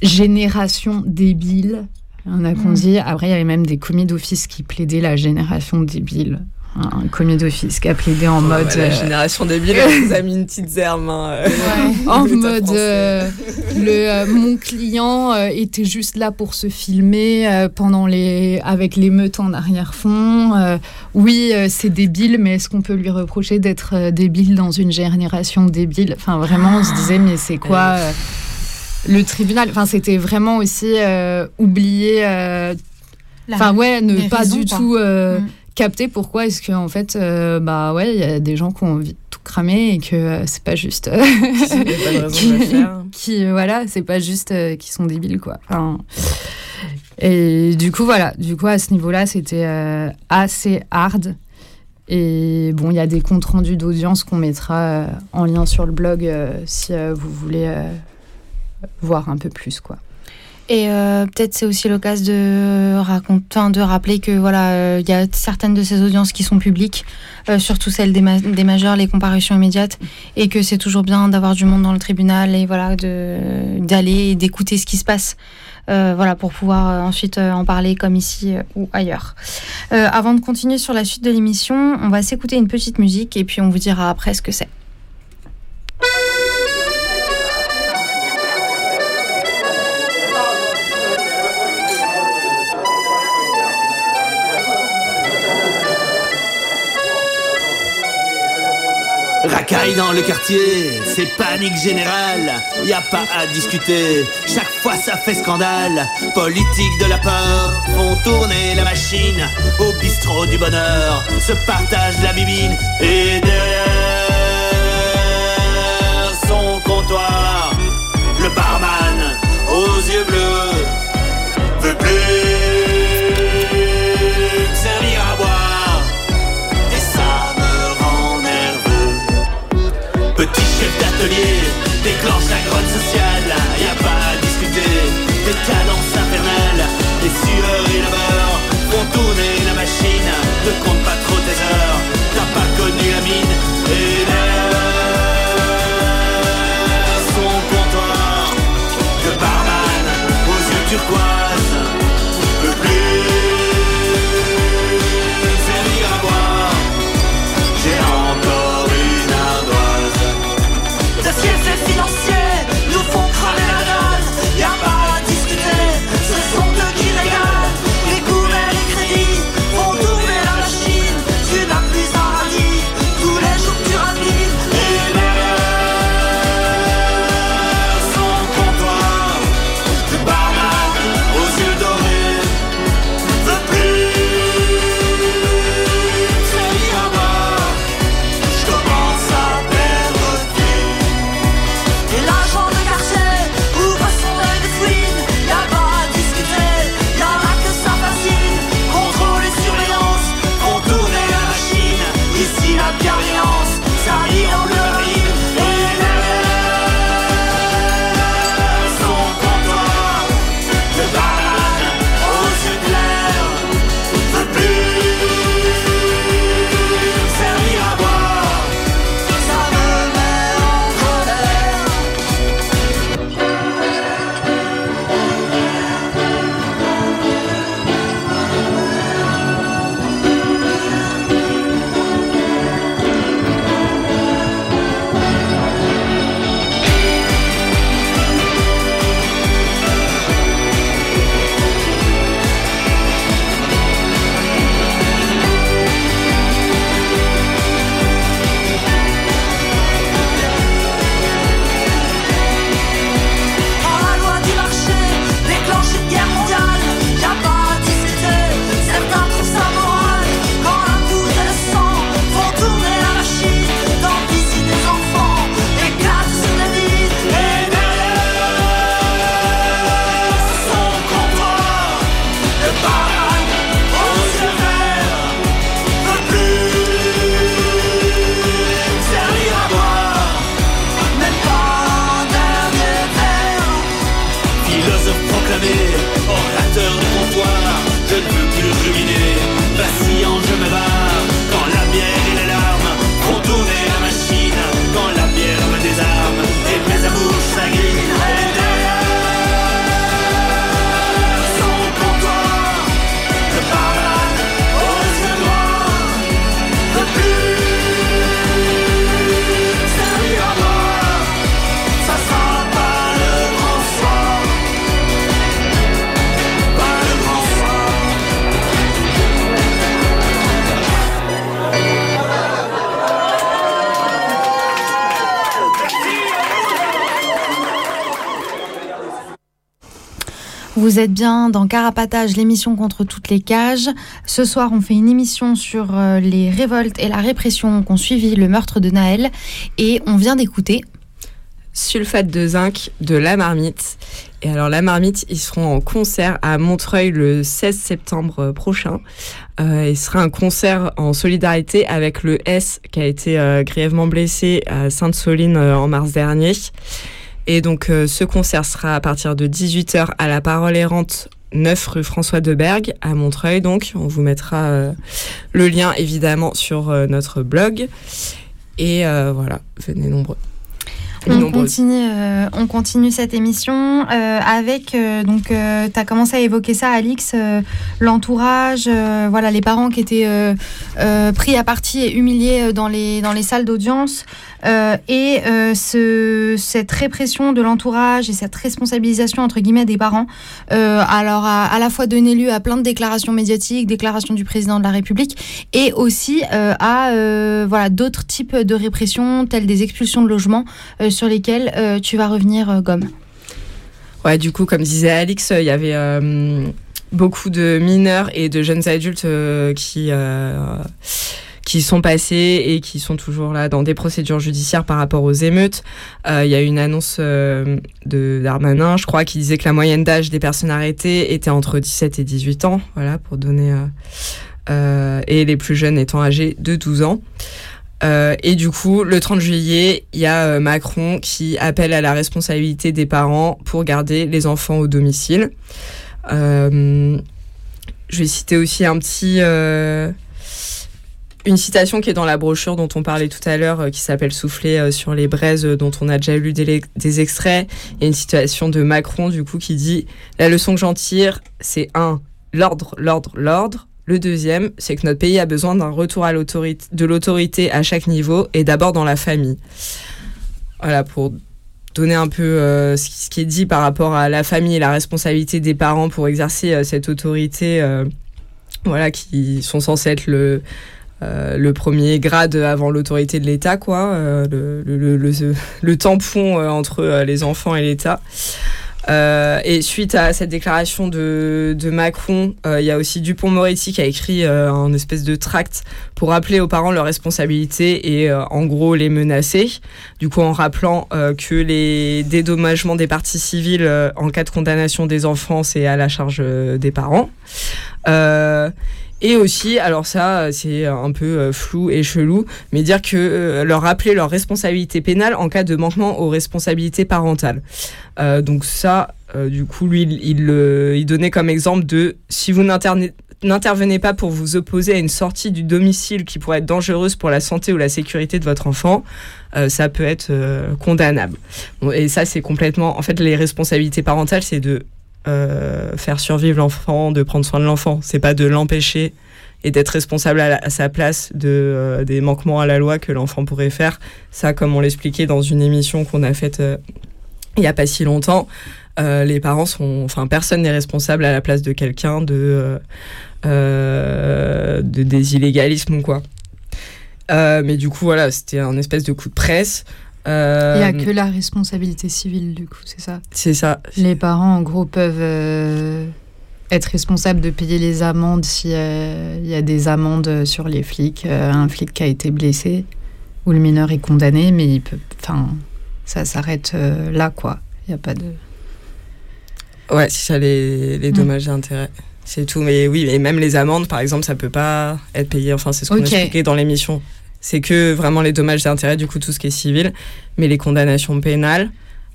[SPEAKER 3] génération débile. On a qu'on
[SPEAKER 1] Mm.
[SPEAKER 3] dit. Après, il y avait même des commis d'office qui plaidaient la génération débile. Un commis d'office qui a plaidé en mode.
[SPEAKER 2] Ouais, la
[SPEAKER 3] euh,
[SPEAKER 2] génération débile, elle nous a mis une petite zerme. hein, euh, <laughs>
[SPEAKER 3] en mode euh, le euh, mon client euh, était juste là pour se filmer euh, pendant les avec l'émeute en arrière-fond. Euh, oui, euh, c'est débile, mais est-ce qu'on peut lui reprocher d'être euh, débile dans une génération débile? Enfin, vraiment, on se disait mais c'est quoi euh, le tribunal? Enfin, c'était vraiment aussi euh, oublier. euh, Enfin ouais, ne pas
[SPEAKER 1] raisons,
[SPEAKER 3] du
[SPEAKER 1] quoi.
[SPEAKER 3] tout euh,
[SPEAKER 1] Mm.
[SPEAKER 3] Capter pourquoi est-ce que en fait euh, bah ouais il y a des gens qui ont envie de tout cramer et que euh, c'est pas juste euh, <laughs> qui, voilà c'est pas juste euh, qui sont débiles quoi. Enfin, et du coup voilà. Du coup à ce niveau-là c'était euh, assez hard. Et bon il y a des comptes rendus d'audience qu'on mettra en lien sur le blog si vous voulez voir un peu plus quoi
[SPEAKER 1] Et euh, peut-être c'est aussi l'occasion de raconter, de rappeler que voilà, euh, il y a certaines de ces audiences qui sont publiques, euh, surtout celles des, ma- des majeurs, les comparutions immédiates, et que c'est toujours bien d'avoir du monde dans le tribunal et voilà d'aller et d'écouter ce qui se passe. voilà pour pouvoir ensuite en parler comme ici ou ailleurs. Avant de continuer sur la suite de l'émission, on va s'écouter une petite musique et puis on vous dira après ce que c'est.
[SPEAKER 9] Dans le quartier, c'est panique générale, y a pas à discuter, chaque fois ça fait scandale. Politique de la peur, font tourner la machine, au bistrot du bonheur, se partagent la bibine, et derrière son comptoir, le barman aux yeux bleus chef d'atelier, déclenche la grotte sociale, y a pas à discuter, des cadences infernales, les sueurs et le beurre font tourner la machine, ne compte pas
[SPEAKER 1] Vous êtes bien dans Carapatage, l'émission contre toutes les cages. Ce soir, on fait une émission sur euh, les révoltes et la répression qu'ont suivi le meurtre de Naël. Et on vient d'écouter
[SPEAKER 2] Sulfate de zinc de La Marmite. Et alors, La Marmite, ils seront en concert à Montreuil le 16 septembre prochain. Euh, il sera un concert en solidarité avec le S qui a été euh, grièvement blessé à Sainte-Soline euh, en mars dernier. Et donc, euh, ce concert sera à partir de 18h à la Parole Errante 9 rue François de Bergue à Montreuil. Donc, on vous mettra euh, le lien évidemment sur euh, notre blog. Et voilà, venez nombreux.
[SPEAKER 1] On continue, on continue cette émission avec donc tu as commencé à évoquer ça Alix l'entourage voilà les parents qui étaient pris à partie et humiliés dans les dans les salles d'audience euh, et euh, ce, cette répression de l'entourage et cette responsabilisation entre guillemets des parents euh, alors à, à la fois donné lieu à plein de déclarations médiatiques déclarations du président de la République et aussi à voilà d'autres types de répression telles des expulsions de logements sur lesquels euh, tu vas revenir, Gomme.
[SPEAKER 2] Ouais, du coup, comme disait Alix, il y avait beaucoup de mineurs et de jeunes adultes qui, qui sont passés et qui sont toujours là dans des procédures judiciaires par rapport aux émeutes. Euh, Il y a une annonce euh, de Darmanin, je crois, qui disait que la moyenne d'âge des personnes arrêtées était entre 17 et 18 ans, voilà, pour donner... euh, et les plus jeunes étant âgés de 12 ans. Et du coup, le 30 juillet, il y a Macron qui appelle à la responsabilité des parents pour garder les enfants au domicile. Je vais citer aussi un petit, une citation qui est dans la brochure dont on parlait tout à l'heure, euh, qui s'appelle Souffler euh, sur les braises, euh, dont on a déjà lu des, extraits. Il une citation de Macron, du coup, qui dit La leçon que j'en tire, c'est un, l'ordre, l'ordre, l'ordre. Le deuxième, c'est que notre pays a besoin d'un retour à l'autorité, de l'autorité à chaque niveau et d'abord dans la famille. Voilà, pour donner un peu ce, qui, est dit par rapport à la famille et la responsabilité des parents pour exercer cette autorité, voilà, qui sont censés être le, euh, le premier grade avant l'autorité de l'État, quoi, euh, le, <laughs> tampon euh, entre les enfants et l'État. Et suite à cette déclaration de, Macron, il y a aussi Dupont-Moretti qui a écrit un espèce de tract pour rappeler aux parents leurs responsabilités et en gros les menacer. Du coup, en rappelant que les dédommagements des parties civiles en cas de condamnation des enfants, c'est à la charge des parents. Et aussi, alors ça, c'est un peu euh, flou et chelou, mais dire que euh, leur rappeler leur responsabilité pénale en cas de manquement aux responsabilités parentales. Euh, donc ça, du coup, lui, il, donnait comme exemple de si vous n'intervenez pas pour vous opposer à une sortie du domicile qui pourrait être dangereuse pour la santé ou la sécurité de votre enfant, ça peut être condamnable. Et ça, c'est complètement... En fait, les responsabilités parentales, c'est de euh, faire survivre l'enfant, de prendre soin de l'enfant. C'est pas de l'empêcher et d'être responsable à, sa place de, euh, des manquements à la loi que l'enfant pourrait faire. Ça, comme on l'expliquait dans une émission qu'on a faite euh, il n'y a pas si longtemps, les parents sont, enfin, personne n'est responsable à la place de quelqu'un de, de des illégalismes ou quoi. Mais du coup, voilà, c'était un espèce de coup de presse. Euh,
[SPEAKER 3] Il n'y a que la responsabilité civile, du coup, c'est ça?
[SPEAKER 2] C'est ça.
[SPEAKER 3] Les parents, en gros, peuvent euh, être responsables de payer les amendes s'il y a des amendes sur les flics, euh, un flic qui a été blessé ou le mineur est condamné, mais il peut, enfin, ça s'arrête euh, là, quoi. Il n'y a pas de.
[SPEAKER 2] Ouais, si ça les, les dommages et intérêts. C'est tout. Mais oui, et même les amendes, par exemple, ça peut pas être payé. Enfin, c'est ce qu'on
[SPEAKER 3] Ok.
[SPEAKER 2] expliquait dans l'émission. C'est que vraiment les dommages et intérêts, du coup, tout ce qui est civil. Mais les condamnations pénales,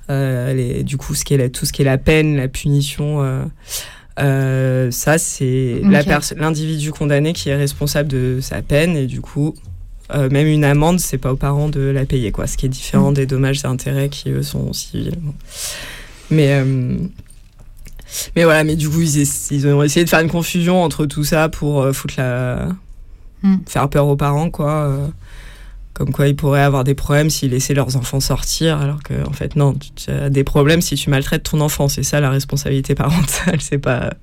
[SPEAKER 2] euh, les, du coup, ce qui est la- tout ce qui est la peine, la punition, euh, euh, ça, c'est l'individu condamné qui est responsable de sa peine. Et du coup, euh, même une amende, c'est pas aux parents de la payer, quoi. Ce qui est différent
[SPEAKER 3] Mm.
[SPEAKER 2] des dommages et intérêts qui, eux, sont civils. Bon. Mais. euh, mais voilà, mais du coup, ils, ont essayé de faire une confusion entre tout ça pour foutre la.
[SPEAKER 3] Mm.
[SPEAKER 2] faire peur aux parents, quoi. euh, comme quoi ils pourraient avoir des problèmes s'ils laissaient leurs enfants sortir, alors que, en fait, non, tu as des problèmes si tu maltraites ton enfant. C'est ça la responsabilité parentale, <laughs> c'est pas.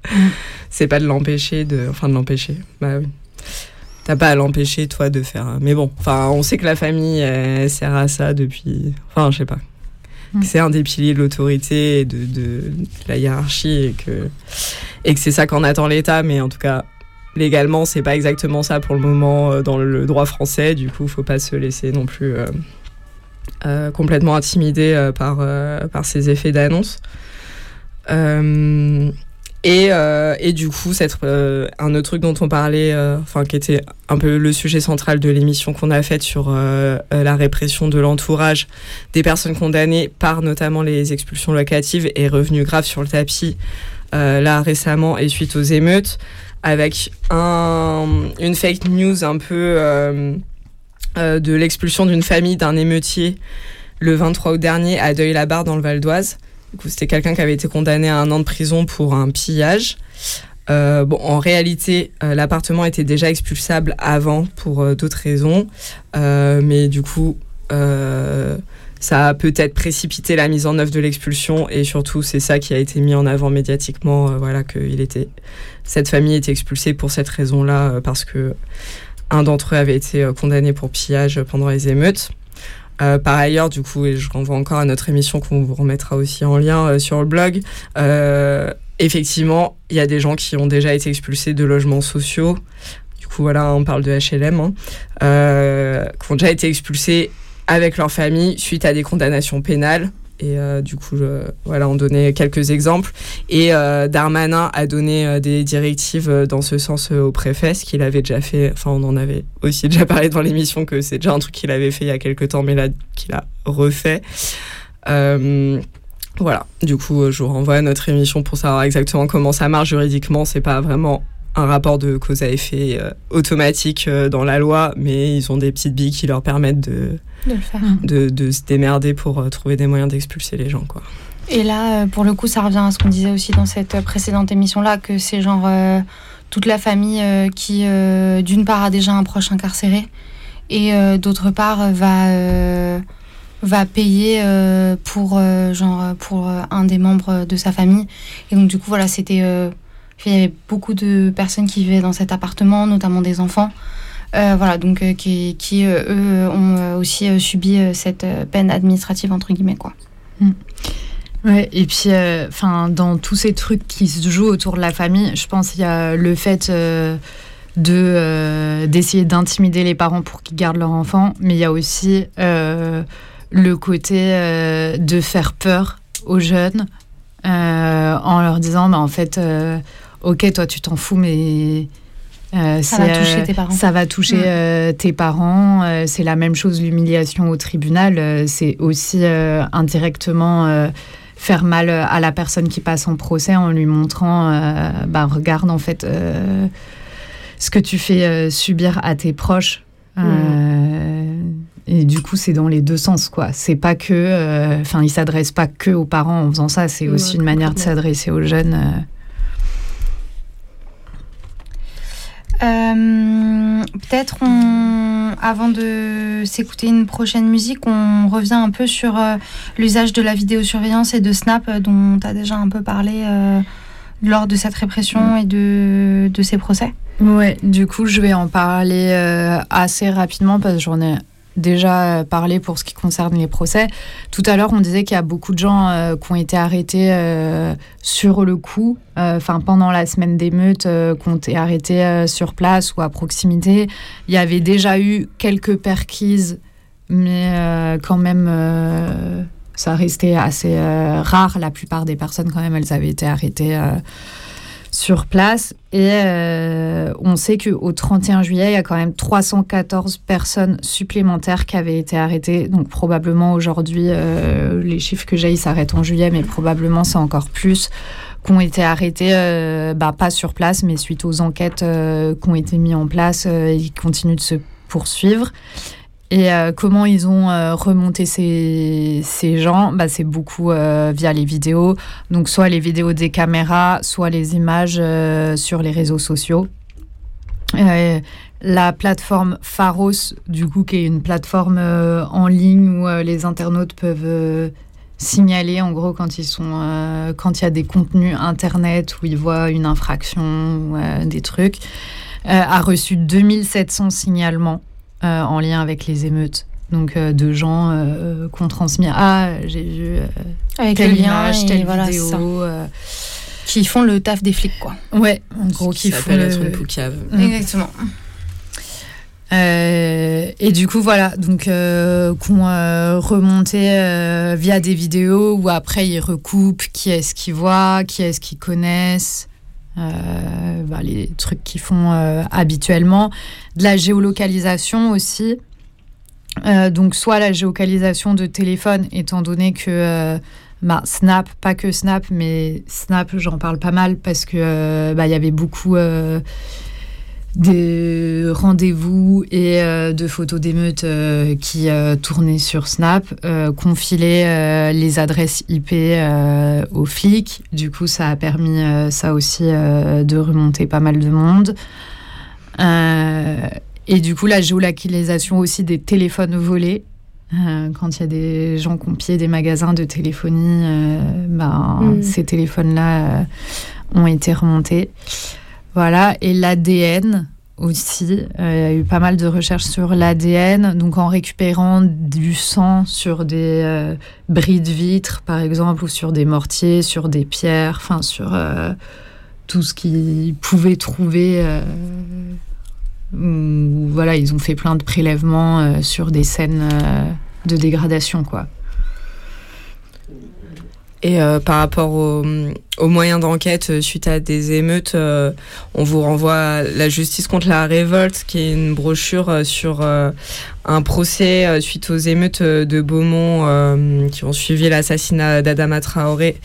[SPEAKER 2] c'est pas de l'empêcher de. Enfin, de l'empêcher. Bah oui. T'as pas à l'empêcher, toi, de faire. Mais bon, enfin, on sait que la famille, elle sert à ça depuis. Enfin, je sais pas. que c'est un des piliers de l'autorité et de, de- de la hiérarchie et que, et que c'est ça qu'en attend l'État. Mais en tout cas, légalement, c'est pas exactement ça pour le moment euh, dans le droit français. Du coup, faut pas se laisser non plus euh, euh, complètement intimider par, par ces effets d'annonce. Et, et du coup, un autre truc dont on parlait, qui était un peu le sujet central de l'émission qu'on a faite sur la répression de l'entourage des personnes condamnées par notamment les expulsions locatives est revenu grave sur le tapis là récemment et suite aux émeutes avec un, une fake news un peu euh, euh, de l'expulsion d'une famille d'un émeutier le 23 août dernier à Deuil-la-Barre dans le Val d'Oise. C'était quelqu'un qui avait été condamné à un an de prison pour un pillage. Euh, bon, en réalité, l'appartement était déjà expulsable avant pour d'autres raisons, mais du coup, ça a peut-être précipité la mise en œuvre de l'expulsion et surtout, c'est ça qui a été mis en avant médiatiquement. euh, voilà, que cette famille était expulsée pour cette raison-là, euh, parce que un d'entre eux avait été euh, condamné pour pillage pendant les émeutes. Par ailleurs, du coup, et je renvoie encore à notre émission qu'on vous remettra aussi en lien sur le blog, effectivement, il y a des gens qui ont déjà été expulsés de logements sociaux. Du coup, voilà, on parle de HLM, hein, qui ont déjà été expulsés avec leur famille suite à des condamnations pénales. Et euh, du coup, je- voilà, on donnait quelques exemples. Et euh, Darmanin a donné euh, des directives euh, dans ce sens euh, au préfet, ce qu'il avait déjà fait. Enfin, on en avait aussi déjà parlé dans l'émission que c'est déjà un truc qu'il avait fait il y a quelques temps, mais là, qu'il a refait. Voilà, du coup, je vous renvoie à notre émission pour savoir exactement comment ça marche juridiquement. C'est pas vraiment un rapport de cause à effet euh, automatique euh, dans la loi, mais ils ont des petites billes qui leur permettent de,
[SPEAKER 1] De le faire.
[SPEAKER 2] de, de se démerder pour euh, trouver des moyens d'expulser les gens, quoi.
[SPEAKER 1] Et là, pour le coup, ça revient à ce qu'on disait aussi dans cette précédente émission-là, que c'est genre euh, toute la famille euh, qui, euh, d'une part, a déjà un proche incarcéré, et euh, d'autre part, va, euh, va payer euh, pour, euh, genre, pour un des membres de sa famille. Et donc, du coup, voilà, c'était. Il y avait beaucoup de personnes qui vivaient dans cet appartement, notamment des enfants. Euh, voilà, donc euh, qui, qui euh, eux, ont aussi subi cette peine administrative, entre guillemets, quoi.
[SPEAKER 3] Ouais, et puis, enfin, dans tous ces trucs qui se jouent autour de la famille, je pense qu'il y a le fait de d'essayer d'intimider les parents pour qu'ils gardent leur enfant, mais il y a aussi le côté de faire peur aux jeunes en leur disant, bah, en fait, ok, toi tu t'en fous, mais euh,
[SPEAKER 1] Ça va toucher
[SPEAKER 3] euh,
[SPEAKER 1] tes parents.
[SPEAKER 3] Ça va toucher
[SPEAKER 1] Mm.
[SPEAKER 3] euh, tes parents. c'est la même chose, l'humiliation au tribunal. c'est aussi indirectement faire mal à la personne qui passe en procès en lui montrant, euh, bah, regarde en fait euh, ce que tu fais euh, subir à tes proches. Euh, Et du coup, c'est dans les deux sens, quoi. C'est pas que, enfin, il s'adresse pas que aux parents en faisant ça. C'est
[SPEAKER 1] Ouais,
[SPEAKER 3] aussi une manière de s'adresser aux jeunes. Euh.
[SPEAKER 1] Peut-être, on, avant de s'écouter une prochaine musique, on revient un peu sur euh, l'usage de la vidéosurveillance et de Snap, euh, dont tu as déjà un peu parlé lors de cette répression et de, de ces procès.
[SPEAKER 3] Ouais, du coup, je vais en parler assez rapidement parce que j'en ai déjà euh, parlé pour ce qui concerne les procès. Tout à l'heure, on disait qu'il y a beaucoup de gens euh, qui ont été arrêtés euh, sur le coup, enfin pendant la semaine d'émeute, qui ont été arrêtés sur place ou à proximité. Il y avait déjà eu quelques perquises, mais quand même, ça restait assez rare. La plupart des personnes, quand même, elles avaient été arrêtées. Sur place. Et euh, on sait qu'au 31 juillet, il y a quand même 314 personnes supplémentaires qui avaient été arrêtées. Donc probablement aujourd'hui, euh, les chiffres que j'ai, ils s'arrêtent en juillet, mais probablement c'est encore plus qui ont été arrêtés, euh, bah, pas sur place, mais suite aux enquêtes qui ont été mises en place et qui continuent de se poursuivre. Et euh, comment ils ont euh, remonté ces, ces gens? Bah, C'est beaucoup euh, via les vidéos. Donc soit les vidéos des caméras, soit les images sur les réseaux sociaux. La plateforme Pharos, du coup, qui est une plateforme en ligne où les internautes peuvent signaler, en gros, quand ils sont, quand il y a des contenus internet où ils voient une infraction ou des trucs, a reçu 2700 signalements euh, en lien avec les émeutes. Donc euh, de gens euh, qu'on transmet ah j'ai vu euh,
[SPEAKER 1] Avec
[SPEAKER 3] telle image, telle
[SPEAKER 1] voilà,
[SPEAKER 3] vidéo. euh,
[SPEAKER 1] Qui font le taf des flics, quoi.
[SPEAKER 3] ouais, en gros
[SPEAKER 2] qui
[SPEAKER 3] qui font
[SPEAKER 2] s'appelle
[SPEAKER 3] le-
[SPEAKER 2] être une poucave.
[SPEAKER 3] Mm.
[SPEAKER 1] Exactement.
[SPEAKER 3] Euh, et du coup, voilà, donc euh, qu'on euh, remontait euh, via des vidéos où après ils recoupent qui est-ce qu'ils voient, qui est-ce qu'ils connaissent, euh, bah, les trucs qu'ils font euh, habituellement. De la géolocalisation aussi. Euh, donc, soit la géolocalisation de téléphone, étant donné que bah, Snap, pas que Snap, mais Snap, j'en parle pas mal parce que bah, il y avait beaucoup. Des rendez-vous et euh, de photos d'émeutes euh, qui euh, tournaient sur Snap, euh, les adresses IP aux flics. Du coup, ça a permis ça aussi de remonter pas mal de monde. Et du coup, la géolocalisation aussi des téléphones volés. Quand il y a des gens qui ont pillé des magasins de téléphonie, ben,
[SPEAKER 10] Mm.
[SPEAKER 3] ces téléphones-là ont été remontés. Voilà, et l'ADN aussi. Euh, il y a eu pas mal de recherches sur l'ADN, donc en récupérant du sang sur des euh, bris de vitres, par exemple, ou sur des mortiers, sur des pierres, enfin sur euh, tout ce qu'ils pouvaient trouver. euh, voilà, ils ont fait plein de prélèvements sur des scènes de dégradation, quoi.
[SPEAKER 2] Et euh, par rapport aux, moyens d'enquête euh, suite à des émeutes, euh, on vous renvoie à La justice contre la révolte, qui est une brochure sur euh, un procès suite aux émeutes de Beaumont qui ont suivi l'assassinat d'Adama Traoré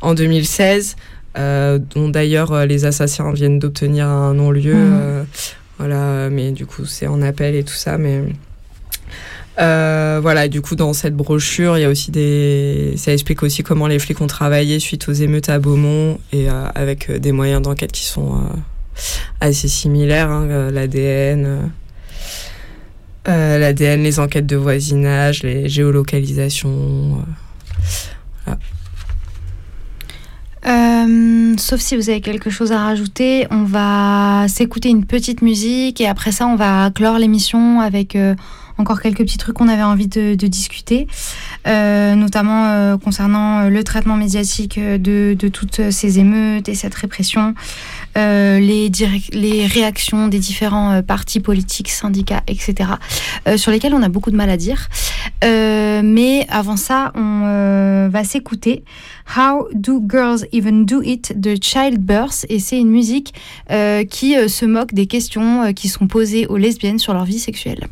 [SPEAKER 2] en 2016, euh, dont d'ailleurs les assassins viennent d'obtenir un non-lieu. Euh, voilà, mais du coup c'est en appel et tout ça, mais. Euh, voilà, du coup, dans cette brochure, il y a aussi des. Ça explique aussi comment les flics ont travaillé suite aux émeutes à Beaumont et euh, avec euh, des moyens d'enquête qui sont assez similaires, hein, l'ADN. euh, L'ADN, les enquêtes de voisinage, les géolocalisations.
[SPEAKER 1] sauf si vous avez quelque chose à rajouter, on va s'écouter une petite musique et après ça, on va clore l'émission avec encore quelques petits trucs qu'on avait envie de, discuter, euh, notamment euh, concernant euh, le traitement médiatique de, toutes ces émeutes et cette répression, les, réactions des différents partis politiques, syndicats, etc., sur lesquels on a beaucoup de mal à dire. Mais avant ça, on va s'écouter How Do Girls Even Do It de Childbirth et c'est une musique qui se moque des questions qui sont posées aux lesbiennes sur leur vie sexuelle.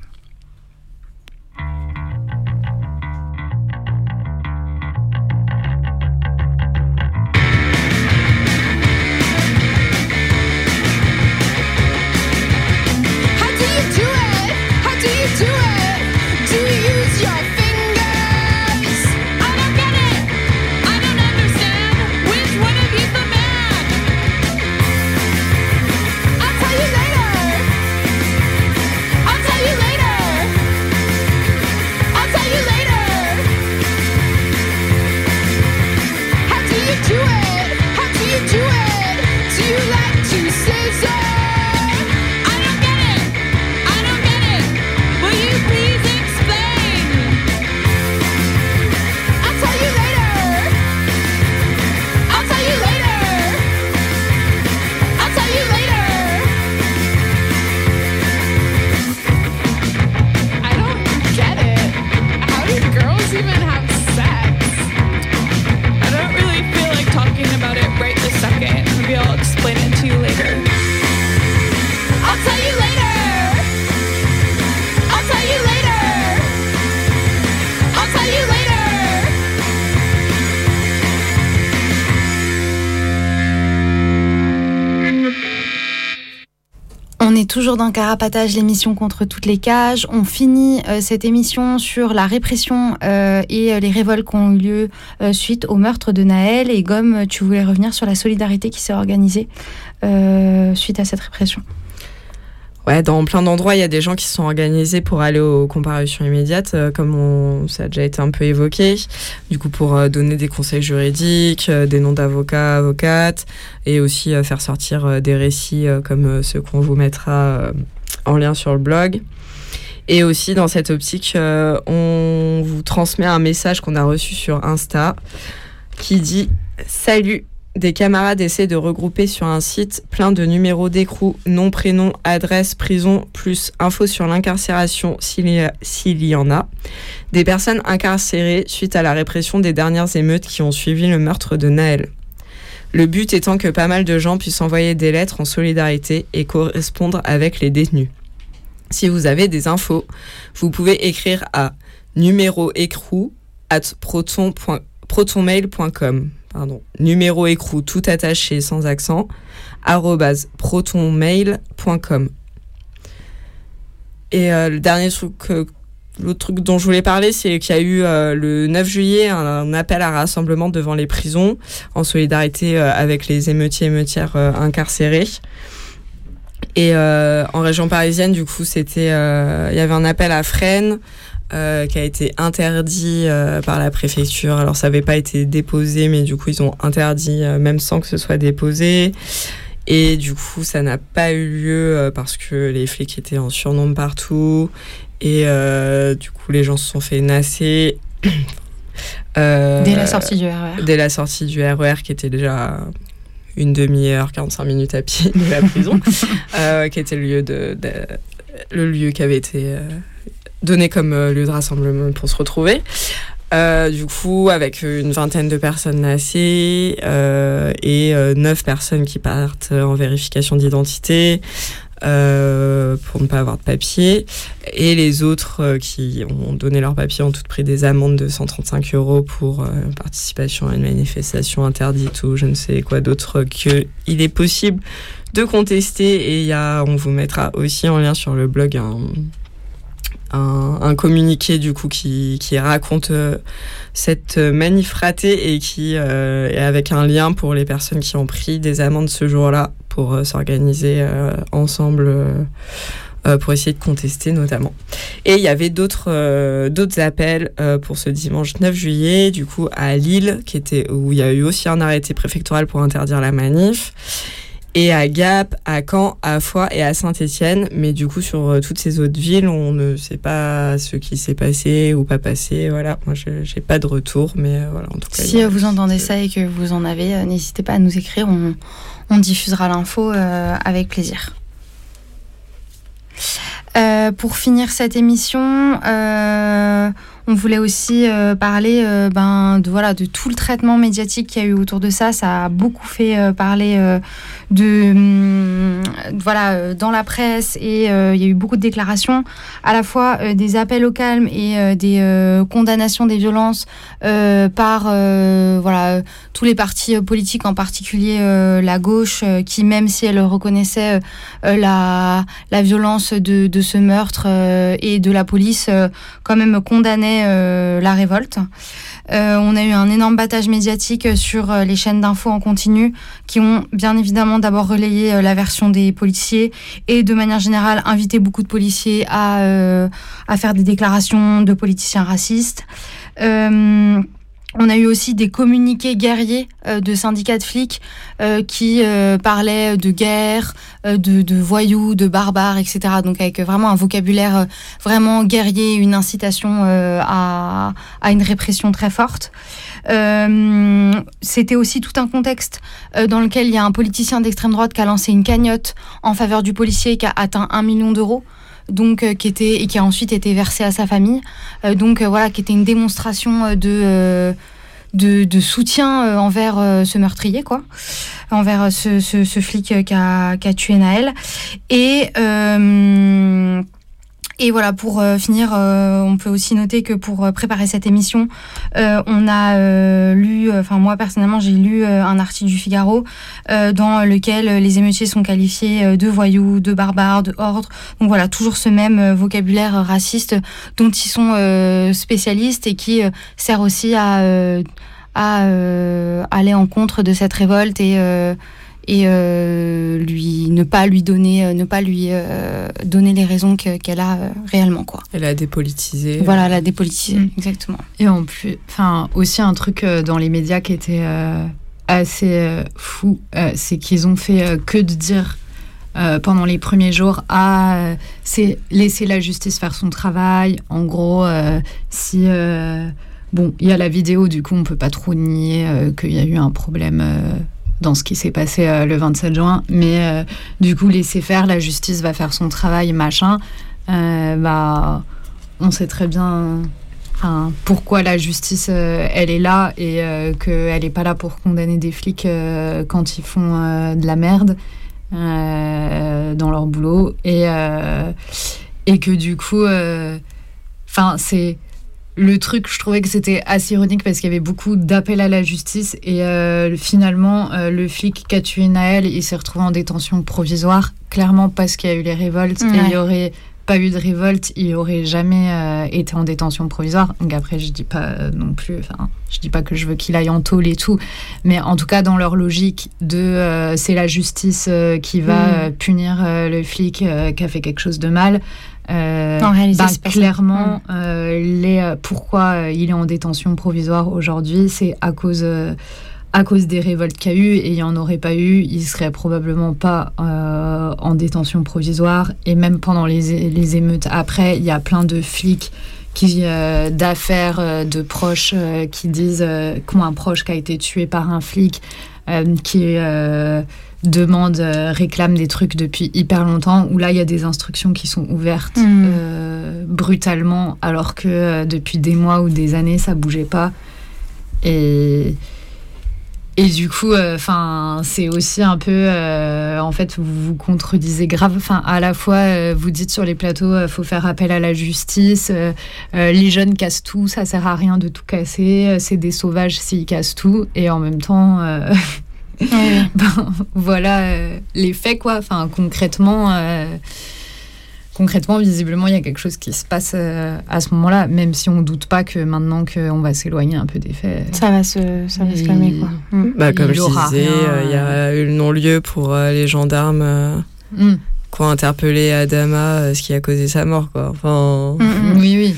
[SPEAKER 1] Toujours dans Carapatage, l'émission contre toutes les cages. On finit euh, cette émission sur la répression euh, et euh, les révoltes qui ont eu lieu suite au meurtre de Naël. Et Gomme, tu voulais revenir sur la solidarité qui s'est organisée suite à cette répression.
[SPEAKER 2] Ouais, dans plein d'endroits, il y a des gens qui se sont organisés pour aller aux comparutions immédiates, euh, comme on, ça a déjà été un peu évoqué. Du coup, pour euh, donner des conseils juridiques, euh, des noms d'avocats, avocates, et aussi faire sortir des récits comme ceux qu'on vous mettra en lien sur le blog. Et aussi, dans cette optique, on vous transmet un message qu'on a reçu sur Insta qui dit Salut des camarades essaient de regrouper sur un site plein de numéros d'écrou, nom, prénom, adresse, prison, plus infos sur l'incarcération s'il y, en a. Des personnes incarcérées suite à la répression des dernières émeutes qui ont suivi le meurtre de Naël. Le but étant que pas mal de gens puissent envoyer des lettres en solidarité et correspondre avec les détenus. Si vous avez des infos, vous pouvez écrire à numéro écrou at protonmail.com. Pardon. Numéro écrou tout attaché sans accent protonmail.com. Et euh, le dernier truc, l'autre truc dont je voulais parler, c'est qu'il y a eu euh, le 9 juillet un, appel à rassemblement devant les prisons en solidarité euh, avec les émeutiers et émeutières incarcérés. Et en région parisienne, du coup, c'était, il y avait un appel à Fresnes euh, qui a été interdit euh, par la préfecture. Alors, ça n'avait pas été déposé, mais du coup, ils ont interdit euh, même sans que ce soit déposé. Et du coup, ça n'a pas eu lieu parce que les flics étaient en surnombre partout. Et du coup, les gens se sont fait nasser. <coughs>
[SPEAKER 1] Dès la sortie du RER.
[SPEAKER 2] Dès la sortie du RER, qui était déjà une demi-heure, 45 minutes à pied de la prison, <laughs> qui était le lieu, de, de- le lieu qui avait été donné comme euh, lieu de rassemblement pour se retrouver. Euh, du coup, avec une vingtaine de personnes nassées euh, et euh, neuf personnes qui partent en vérification d'identité pour ne pas avoir de papier. Et les autres qui ont donné leur papier ont toutes pris des amendes de 135 euros pour participation à une manifestation interdite ou je ne sais quoi d'autre que il est possible de contester. Et y a, on vous mettra aussi en lien sur le blog un, un, un communiqué du coup qui, raconte euh, cette manif ratée et qui euh, est avec un lien pour les personnes qui ont pris des amendes ce jour-là pour euh, s'organiser ensemble pour essayer de contester notamment. Et il y avait d'autres d'autres appels pour ce dimanche 9 juillet, du coup à Lille, qui était où il y a eu aussi un arrêté préfectoral pour interdire la manif. Et à Gap, à Caen, à Foix et à Saint-Étienne. Mais du coup, sur euh, toutes ces autres villes, on ne sait pas ce qui s'est passé ou pas passé. Voilà, moi, je n'ai pas de retour, mais euh, voilà, en tout cas.
[SPEAKER 1] Si euh, vous entendez ça et que vous en avez, euh, n'hésitez pas à nous écrire. On, on diffusera l'info euh, avec plaisir. Euh, pour finir cette émission, euh, on voulait aussi euh, parler euh, ben, de, voilà, de tout le traitement médiatique qu'il y a eu autour de ça. Ça a beaucoup fait euh, parler de, hum, voilà, dans la presse et il y a eu beaucoup de déclarations, à la fois des appels au calme et des condamnations des violences par voilà, tous les partis politiques, en particulier la gauche, qui même si elle reconnaissait la, la violence de, de ce meurtre et de la police, quand même condamnait euh, la révolte. Euh, on a eu un énorme battage médiatique sur euh, les chaînes d'infos en continu qui ont bien évidemment d'abord relayé la version des policiers et de manière générale invité beaucoup de policiers à, faire des déclarations de politiciens racistes. On a eu aussi des communiqués guerriers euh, de syndicats de flics euh, qui euh, parlaient de guerre, de, voyous, de barbares, etc. Donc avec vraiment un vocabulaire vraiment guerrier, une incitation à, à une répression très forte. C'était aussi tout un contexte dans lequel il y a un politicien d'extrême droite qui a lancé une cagnotte en faveur du policier qui a atteint un million d'euros donc euh, qui était et qui a ensuite été versé à sa famille. Euh, donc euh, voilà, qui était une démonstration euh, de euh, de, de soutien envers ce meurtrier, quoi, envers ce, ce, ce flic qui a, qui a tué Naël. Et et voilà, pour euh, finir, euh, on peut aussi noter que pour euh, préparer cette émission, on a lu, enfin moi personnellement, j'ai lu un article du Figaro dans lequel les émeutiers sont qualifiés de voyous, de barbares, de ordres. Donc voilà, toujours ce même vocabulaire raciste dont ils sont spécialistes et qui sert aussi à, à aller en contre de cette révolte et et euh, lui ne pas lui donner euh, ne pas lui euh, donner les raisons que- qu'elle a réellement quoi.
[SPEAKER 2] Elle a dépolitisé.
[SPEAKER 1] Voilà, la dépolitisée,
[SPEAKER 3] Mm.
[SPEAKER 1] exactement.
[SPEAKER 3] Et en plus, enfin, aussi un truc dans les médias qui était assez fou, c'est qu'ils ont fait que de dire euh, pendant les premiers jours à euh, c'est laisser la justice faire son travail. En gros, euh, si bon, il y a la vidéo, du coup, on peut pas trop nier qu'il y a eu un problème. Dans ce qui s'est passé euh, le 27 juin, mais euh, du coup laisser faire, la justice va faire son travail, machin. Euh, bah, on sait très bien pourquoi la justice, euh, elle est là et qu'elle n'est pas là pour condamner des flics quand ils font de la merde dans leur boulot. Et, et que du coup, enfin, c'est le truc, je trouvais que c'était assez ironique parce qu'il y avait beaucoup d'appels à la justice et euh, finalement, euh, le flic qui a tué Naël, il s'est retrouvé en détention provisoire, clairement parce qu'il y a eu les révoltes et il y aurait pas eu de révolte, il aurait jamais euh, été en détention provisoire. Donc après, je dis pas euh, non plus, enfin, je dis pas que je veux qu'il aille en tôle et tout, mais en tout cas dans leur logique de euh, c'est la justice qui va
[SPEAKER 1] Mm.
[SPEAKER 3] punir le flic qui a fait quelque chose de mal.
[SPEAKER 1] En réalité, ça.
[SPEAKER 3] clairement, euh, les, pourquoi il est en détention provisoire aujourd'hui, c'est à cause, à cause des révoltes qu'il y a eu, et il n'y en aurait pas eu, il serait probablement pas euh, en détention provisoire. Et même pendant les, les émeutes après, il y a plein de flics qui euh, d'affaires euh, de proches euh, qui disent qu'ont un proche qui a été tué par un flic qui demande réclame des trucs depuis hyper longtemps où là il y a des instructions qui sont ouvertes euh, brutalement alors que depuis des mois ou des années ça bougeait pas et et du coup, enfin, c'est aussi un peu, euh, en fait, vous vous contredisez grave. Enfin, à la fois, euh, vous dites sur les plateaux, euh, faut faire appel à la justice. euh, euh, les jeunes cassent tout, ça sert à rien de tout casser. euh, c'est des sauvages s'ils cassent tout. Et en même temps, euh, <laughs> ben, voilà euh, les faits, quoi. Enfin, concrètement. Concrètement, visiblement, il y a quelque chose qui se passe euh, à ce moment-là, même si on doute pas que maintenant qu'on va s'éloigner un peu des faits.
[SPEAKER 1] Ça va se, ça va se
[SPEAKER 3] il-
[SPEAKER 1] calmer, quoi. Mm.
[SPEAKER 2] Bah, comme
[SPEAKER 3] Il
[SPEAKER 2] je
[SPEAKER 3] aura
[SPEAKER 2] disais, euh, il y a eu le non-lieu pour euh, les gendarmes euh,
[SPEAKER 3] Mm.
[SPEAKER 2] qui ont interpellé Adama, euh, ce qui a causé sa mort. Quoi. Enfin,
[SPEAKER 1] Mm,
[SPEAKER 3] Oui, oui.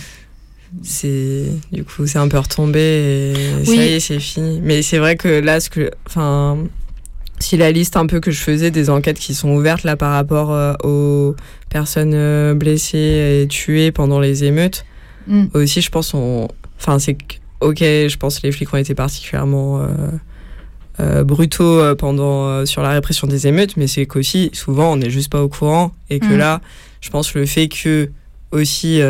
[SPEAKER 2] c'est du coup c'est un peu retombé et
[SPEAKER 1] Oui.
[SPEAKER 2] ça y est, c'est fini. Mais c'est vrai que là, ce que, enfin, si la liste un peu que je faisais des enquêtes qui sont ouvertes là par rapport euh, aux personnes euh, blessées et tuées pendant les émeutes,
[SPEAKER 3] Mm.
[SPEAKER 2] aussi, je pense, on, enfin, c'est que- ok, je pense que les flics ont été particulièrement euh, brutaux pendant sur la répression des émeutes, mais c'est qu'aussi souvent on n'est juste pas au courant et que
[SPEAKER 1] Mm.
[SPEAKER 2] là, je pense le fait que aussi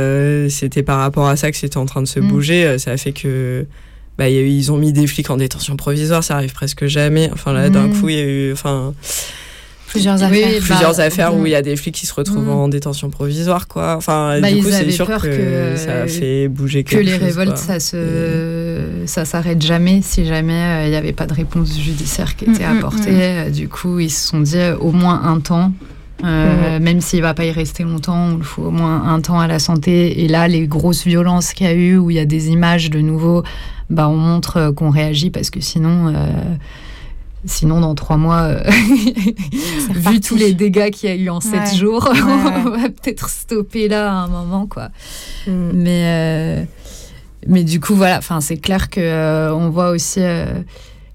[SPEAKER 2] c'était par rapport à ça que c'était en train de se
[SPEAKER 3] Mm.
[SPEAKER 2] bouger, ça a fait que bah, il y a eu- ils ont mis des flics en détention provisoire, ça arrive presque jamais. Enfin là, d'un
[SPEAKER 3] Mm.
[SPEAKER 2] coup, il y a eu, enfin
[SPEAKER 1] Plusieurs affaires.
[SPEAKER 3] oui,
[SPEAKER 2] plusieurs
[SPEAKER 3] bah,
[SPEAKER 2] affaires où il y a des flics qui se retrouvent
[SPEAKER 3] Mm.
[SPEAKER 2] en détention provisoire, quoi. Enfin,
[SPEAKER 3] Bah,
[SPEAKER 2] du coup, c'est sûr que,
[SPEAKER 3] que-
[SPEAKER 2] ça a fait bouger
[SPEAKER 3] que
[SPEAKER 2] quelque
[SPEAKER 3] les
[SPEAKER 2] chose,
[SPEAKER 3] révoltes,
[SPEAKER 2] quoi.
[SPEAKER 3] ça se, ça s'arrête jamais si jamais euh, il n'y avait pas de réponse judiciaire qui était
[SPEAKER 1] Mm, mm,
[SPEAKER 3] apportée. Euh, Du coup, ils se sont dit euh, au moins un temps. Euh, Même s'il va pas y rester longtemps, on le faut au moins un temps à la santé. Et là, les grosses violences qu'il y a eu, où il y a des images de nouveau, bah, on montre euh, qu'on réagit parce que sinon, euh, sinon dans trois mois, euh, <laughs> vu tous les dégâts qu'il y a eu en sept
[SPEAKER 1] Ouais.
[SPEAKER 3] jours, <laughs>
[SPEAKER 1] Ouais,
[SPEAKER 3] on va peut-être stopper là à un moment, quoi.
[SPEAKER 2] Mm.
[SPEAKER 3] Mais, mais du coup, voilà, enfin, c'est clair que on voit aussi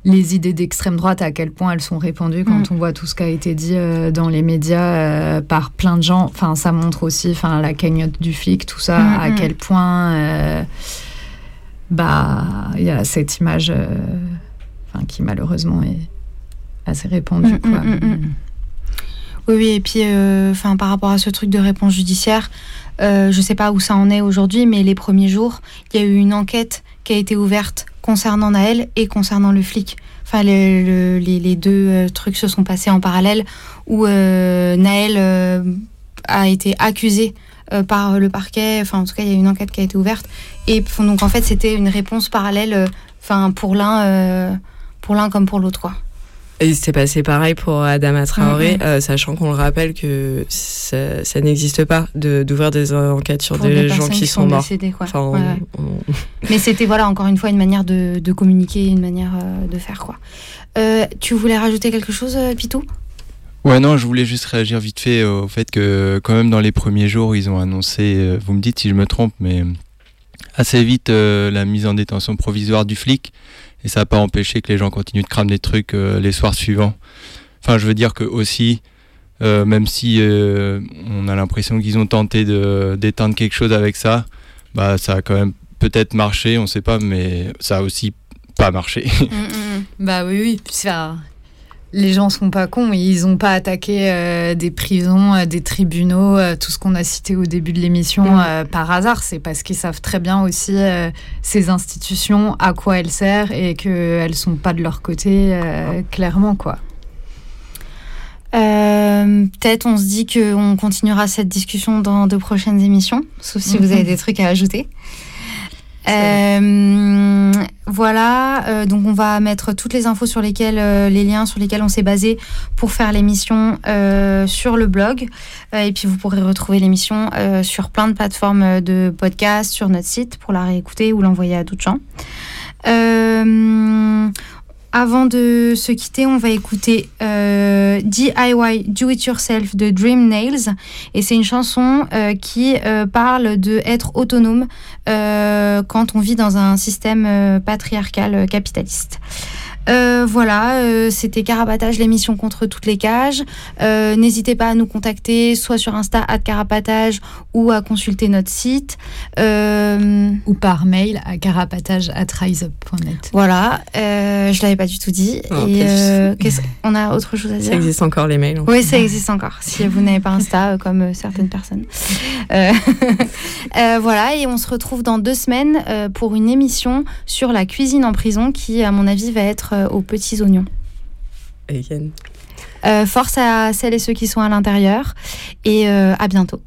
[SPEAKER 3] les idées d'extrême droite, à quel point elles sont répandues quand on voit tout ce qui a été dit euh, dans les médias euh, par plein de gens. Enfin, ça montre aussi enfin, la cagnotte du flic, tout ça,
[SPEAKER 1] Mm,
[SPEAKER 3] à
[SPEAKER 1] mm.
[SPEAKER 3] quel point euh, bah, il y a cette image euh, enfin, qui malheureusement est assez répandue.
[SPEAKER 1] Mm,
[SPEAKER 3] quoi.
[SPEAKER 1] mm, mm. Oui, oui, et puis euh, enfin, par rapport à ce truc de réponse judiciaire, euh, je sais pas où ça en est aujourd'hui, mais les premiers jours, il y a eu une enquête qui a été ouverte concernant Naël et concernant le flic. Enfin, le- le- les, les deux trucs se sont passés en parallèle, où euh, Naël euh, a été accusé euh, par le parquet. Enfin, en tout cas, il y a une enquête qui a été ouverte. Et donc, en fait, c'était une réponse parallèle, euh, enfin, pour l'un, euh, pour l'un comme pour l'autre, quoi.
[SPEAKER 2] Et c'était passé pareil pour Adama Traoré, euh, sachant qu'on le rappelle que ça, ça n'existe pas de- d'ouvrir des enquêtes sur des,
[SPEAKER 1] des
[SPEAKER 2] gens qui,
[SPEAKER 1] qui
[SPEAKER 2] sont,
[SPEAKER 1] sont
[SPEAKER 2] morts.
[SPEAKER 1] décédées, quoi.
[SPEAKER 2] Enfin, on-
[SPEAKER 1] Ouais, ouais.
[SPEAKER 2] on- <laughs>
[SPEAKER 1] Mais c'était voilà encore une fois une manière de, de communiquer, une manière de faire quoi. Euh, tu voulais rajouter quelque chose, Pitou?
[SPEAKER 4] Ouais, non, je voulais juste réagir vite fait au fait que, quand même, dans les premiers jours, ils ont annoncé, euh, vous me dites si je me trompe, mais assez vite euh, la mise en détention provisoire du flic. Et ça n'a pas empêché que les gens continuent de cramer des trucs euh, les soirs suivants. Enfin, je veux dire que aussi, même si on a l'impression qu'ils ont tenté de- d'éteindre quelque chose avec ça, bah, ça a quand même peut-être marché, on ne sait pas, mais ça a aussi pas marché.
[SPEAKER 3] Bah oui, oui. ça- les gens sont pas cons. Ils n'ont pas attaqué euh, des prisons, euh, des tribunaux, euh, tout ce qu'on a cité au début de l'émission
[SPEAKER 1] Mm.
[SPEAKER 3] par hasard. C'est parce qu'ils savent très bien aussi ces institutions, à quoi elles servent et qu'elles sont pas de leur côté, clairement, quoi.
[SPEAKER 1] Peut-être on se dit qu'on continuera cette discussion dans de prochaines émissions, sauf si vous
[SPEAKER 3] Mhm.
[SPEAKER 1] avez des trucs à ajouter. Euh, voilà, euh, donc on va mettre toutes les infos sur lesquelles, euh, les liens sur lesquels on s'est basé pour faire l'émission sur le blog. Et puis vous pourrez retrouver l'émission sur plein de plateformes de podcast, sur notre site pour la réécouter ou l'envoyer à d'autres gens. Avant de se quitter, on va écouter euh, DIY Do It Yourself de Dream Nails. Et c'est une chanson euh, qui euh, parle de être autonome quand on vit dans un système patriarcal capitaliste. Euh, voilà, euh, c'était Carapatage, l'émission contre toutes les cages. Euh, N'hésitez pas à nous contacter, soit sur Insta, à Carapatage, ou à consulter notre site. Euh,
[SPEAKER 3] Ou par mail à carapatage at riseup.net.
[SPEAKER 1] voilà, euh, je l'avais pas du tout dit.
[SPEAKER 2] Non,
[SPEAKER 1] Et on a autre chose à dire?
[SPEAKER 2] Ça existe encore les mails.
[SPEAKER 1] Oui, ça existe encore. Si vous n'avez pas Insta, comme certaines personnes. <laughs> Voilà, et on se retrouve dans deux semaines pour une émission sur la cuisine en prison qui, à mon avis, va être euh, aux petits oignons. Euh, force à celles et ceux qui sont à l'intérieur et euh, à bientôt.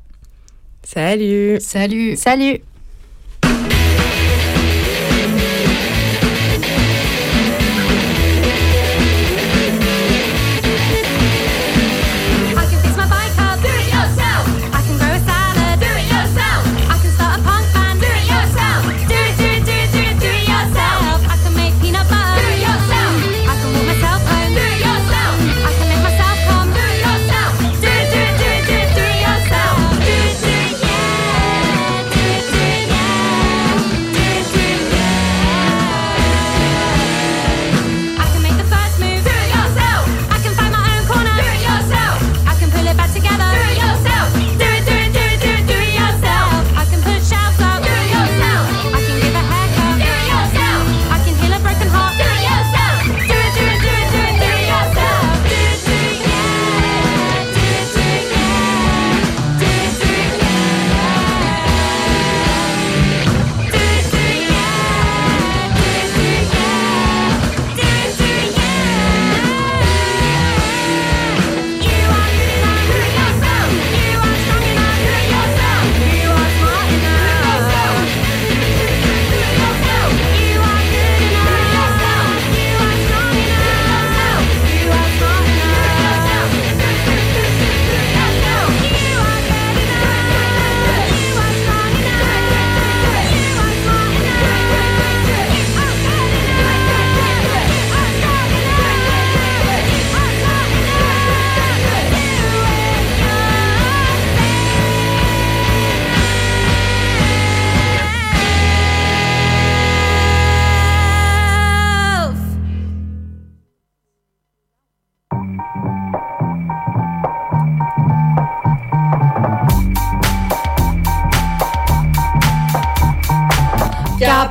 [SPEAKER 2] Salut.
[SPEAKER 3] Salut.
[SPEAKER 1] Salut.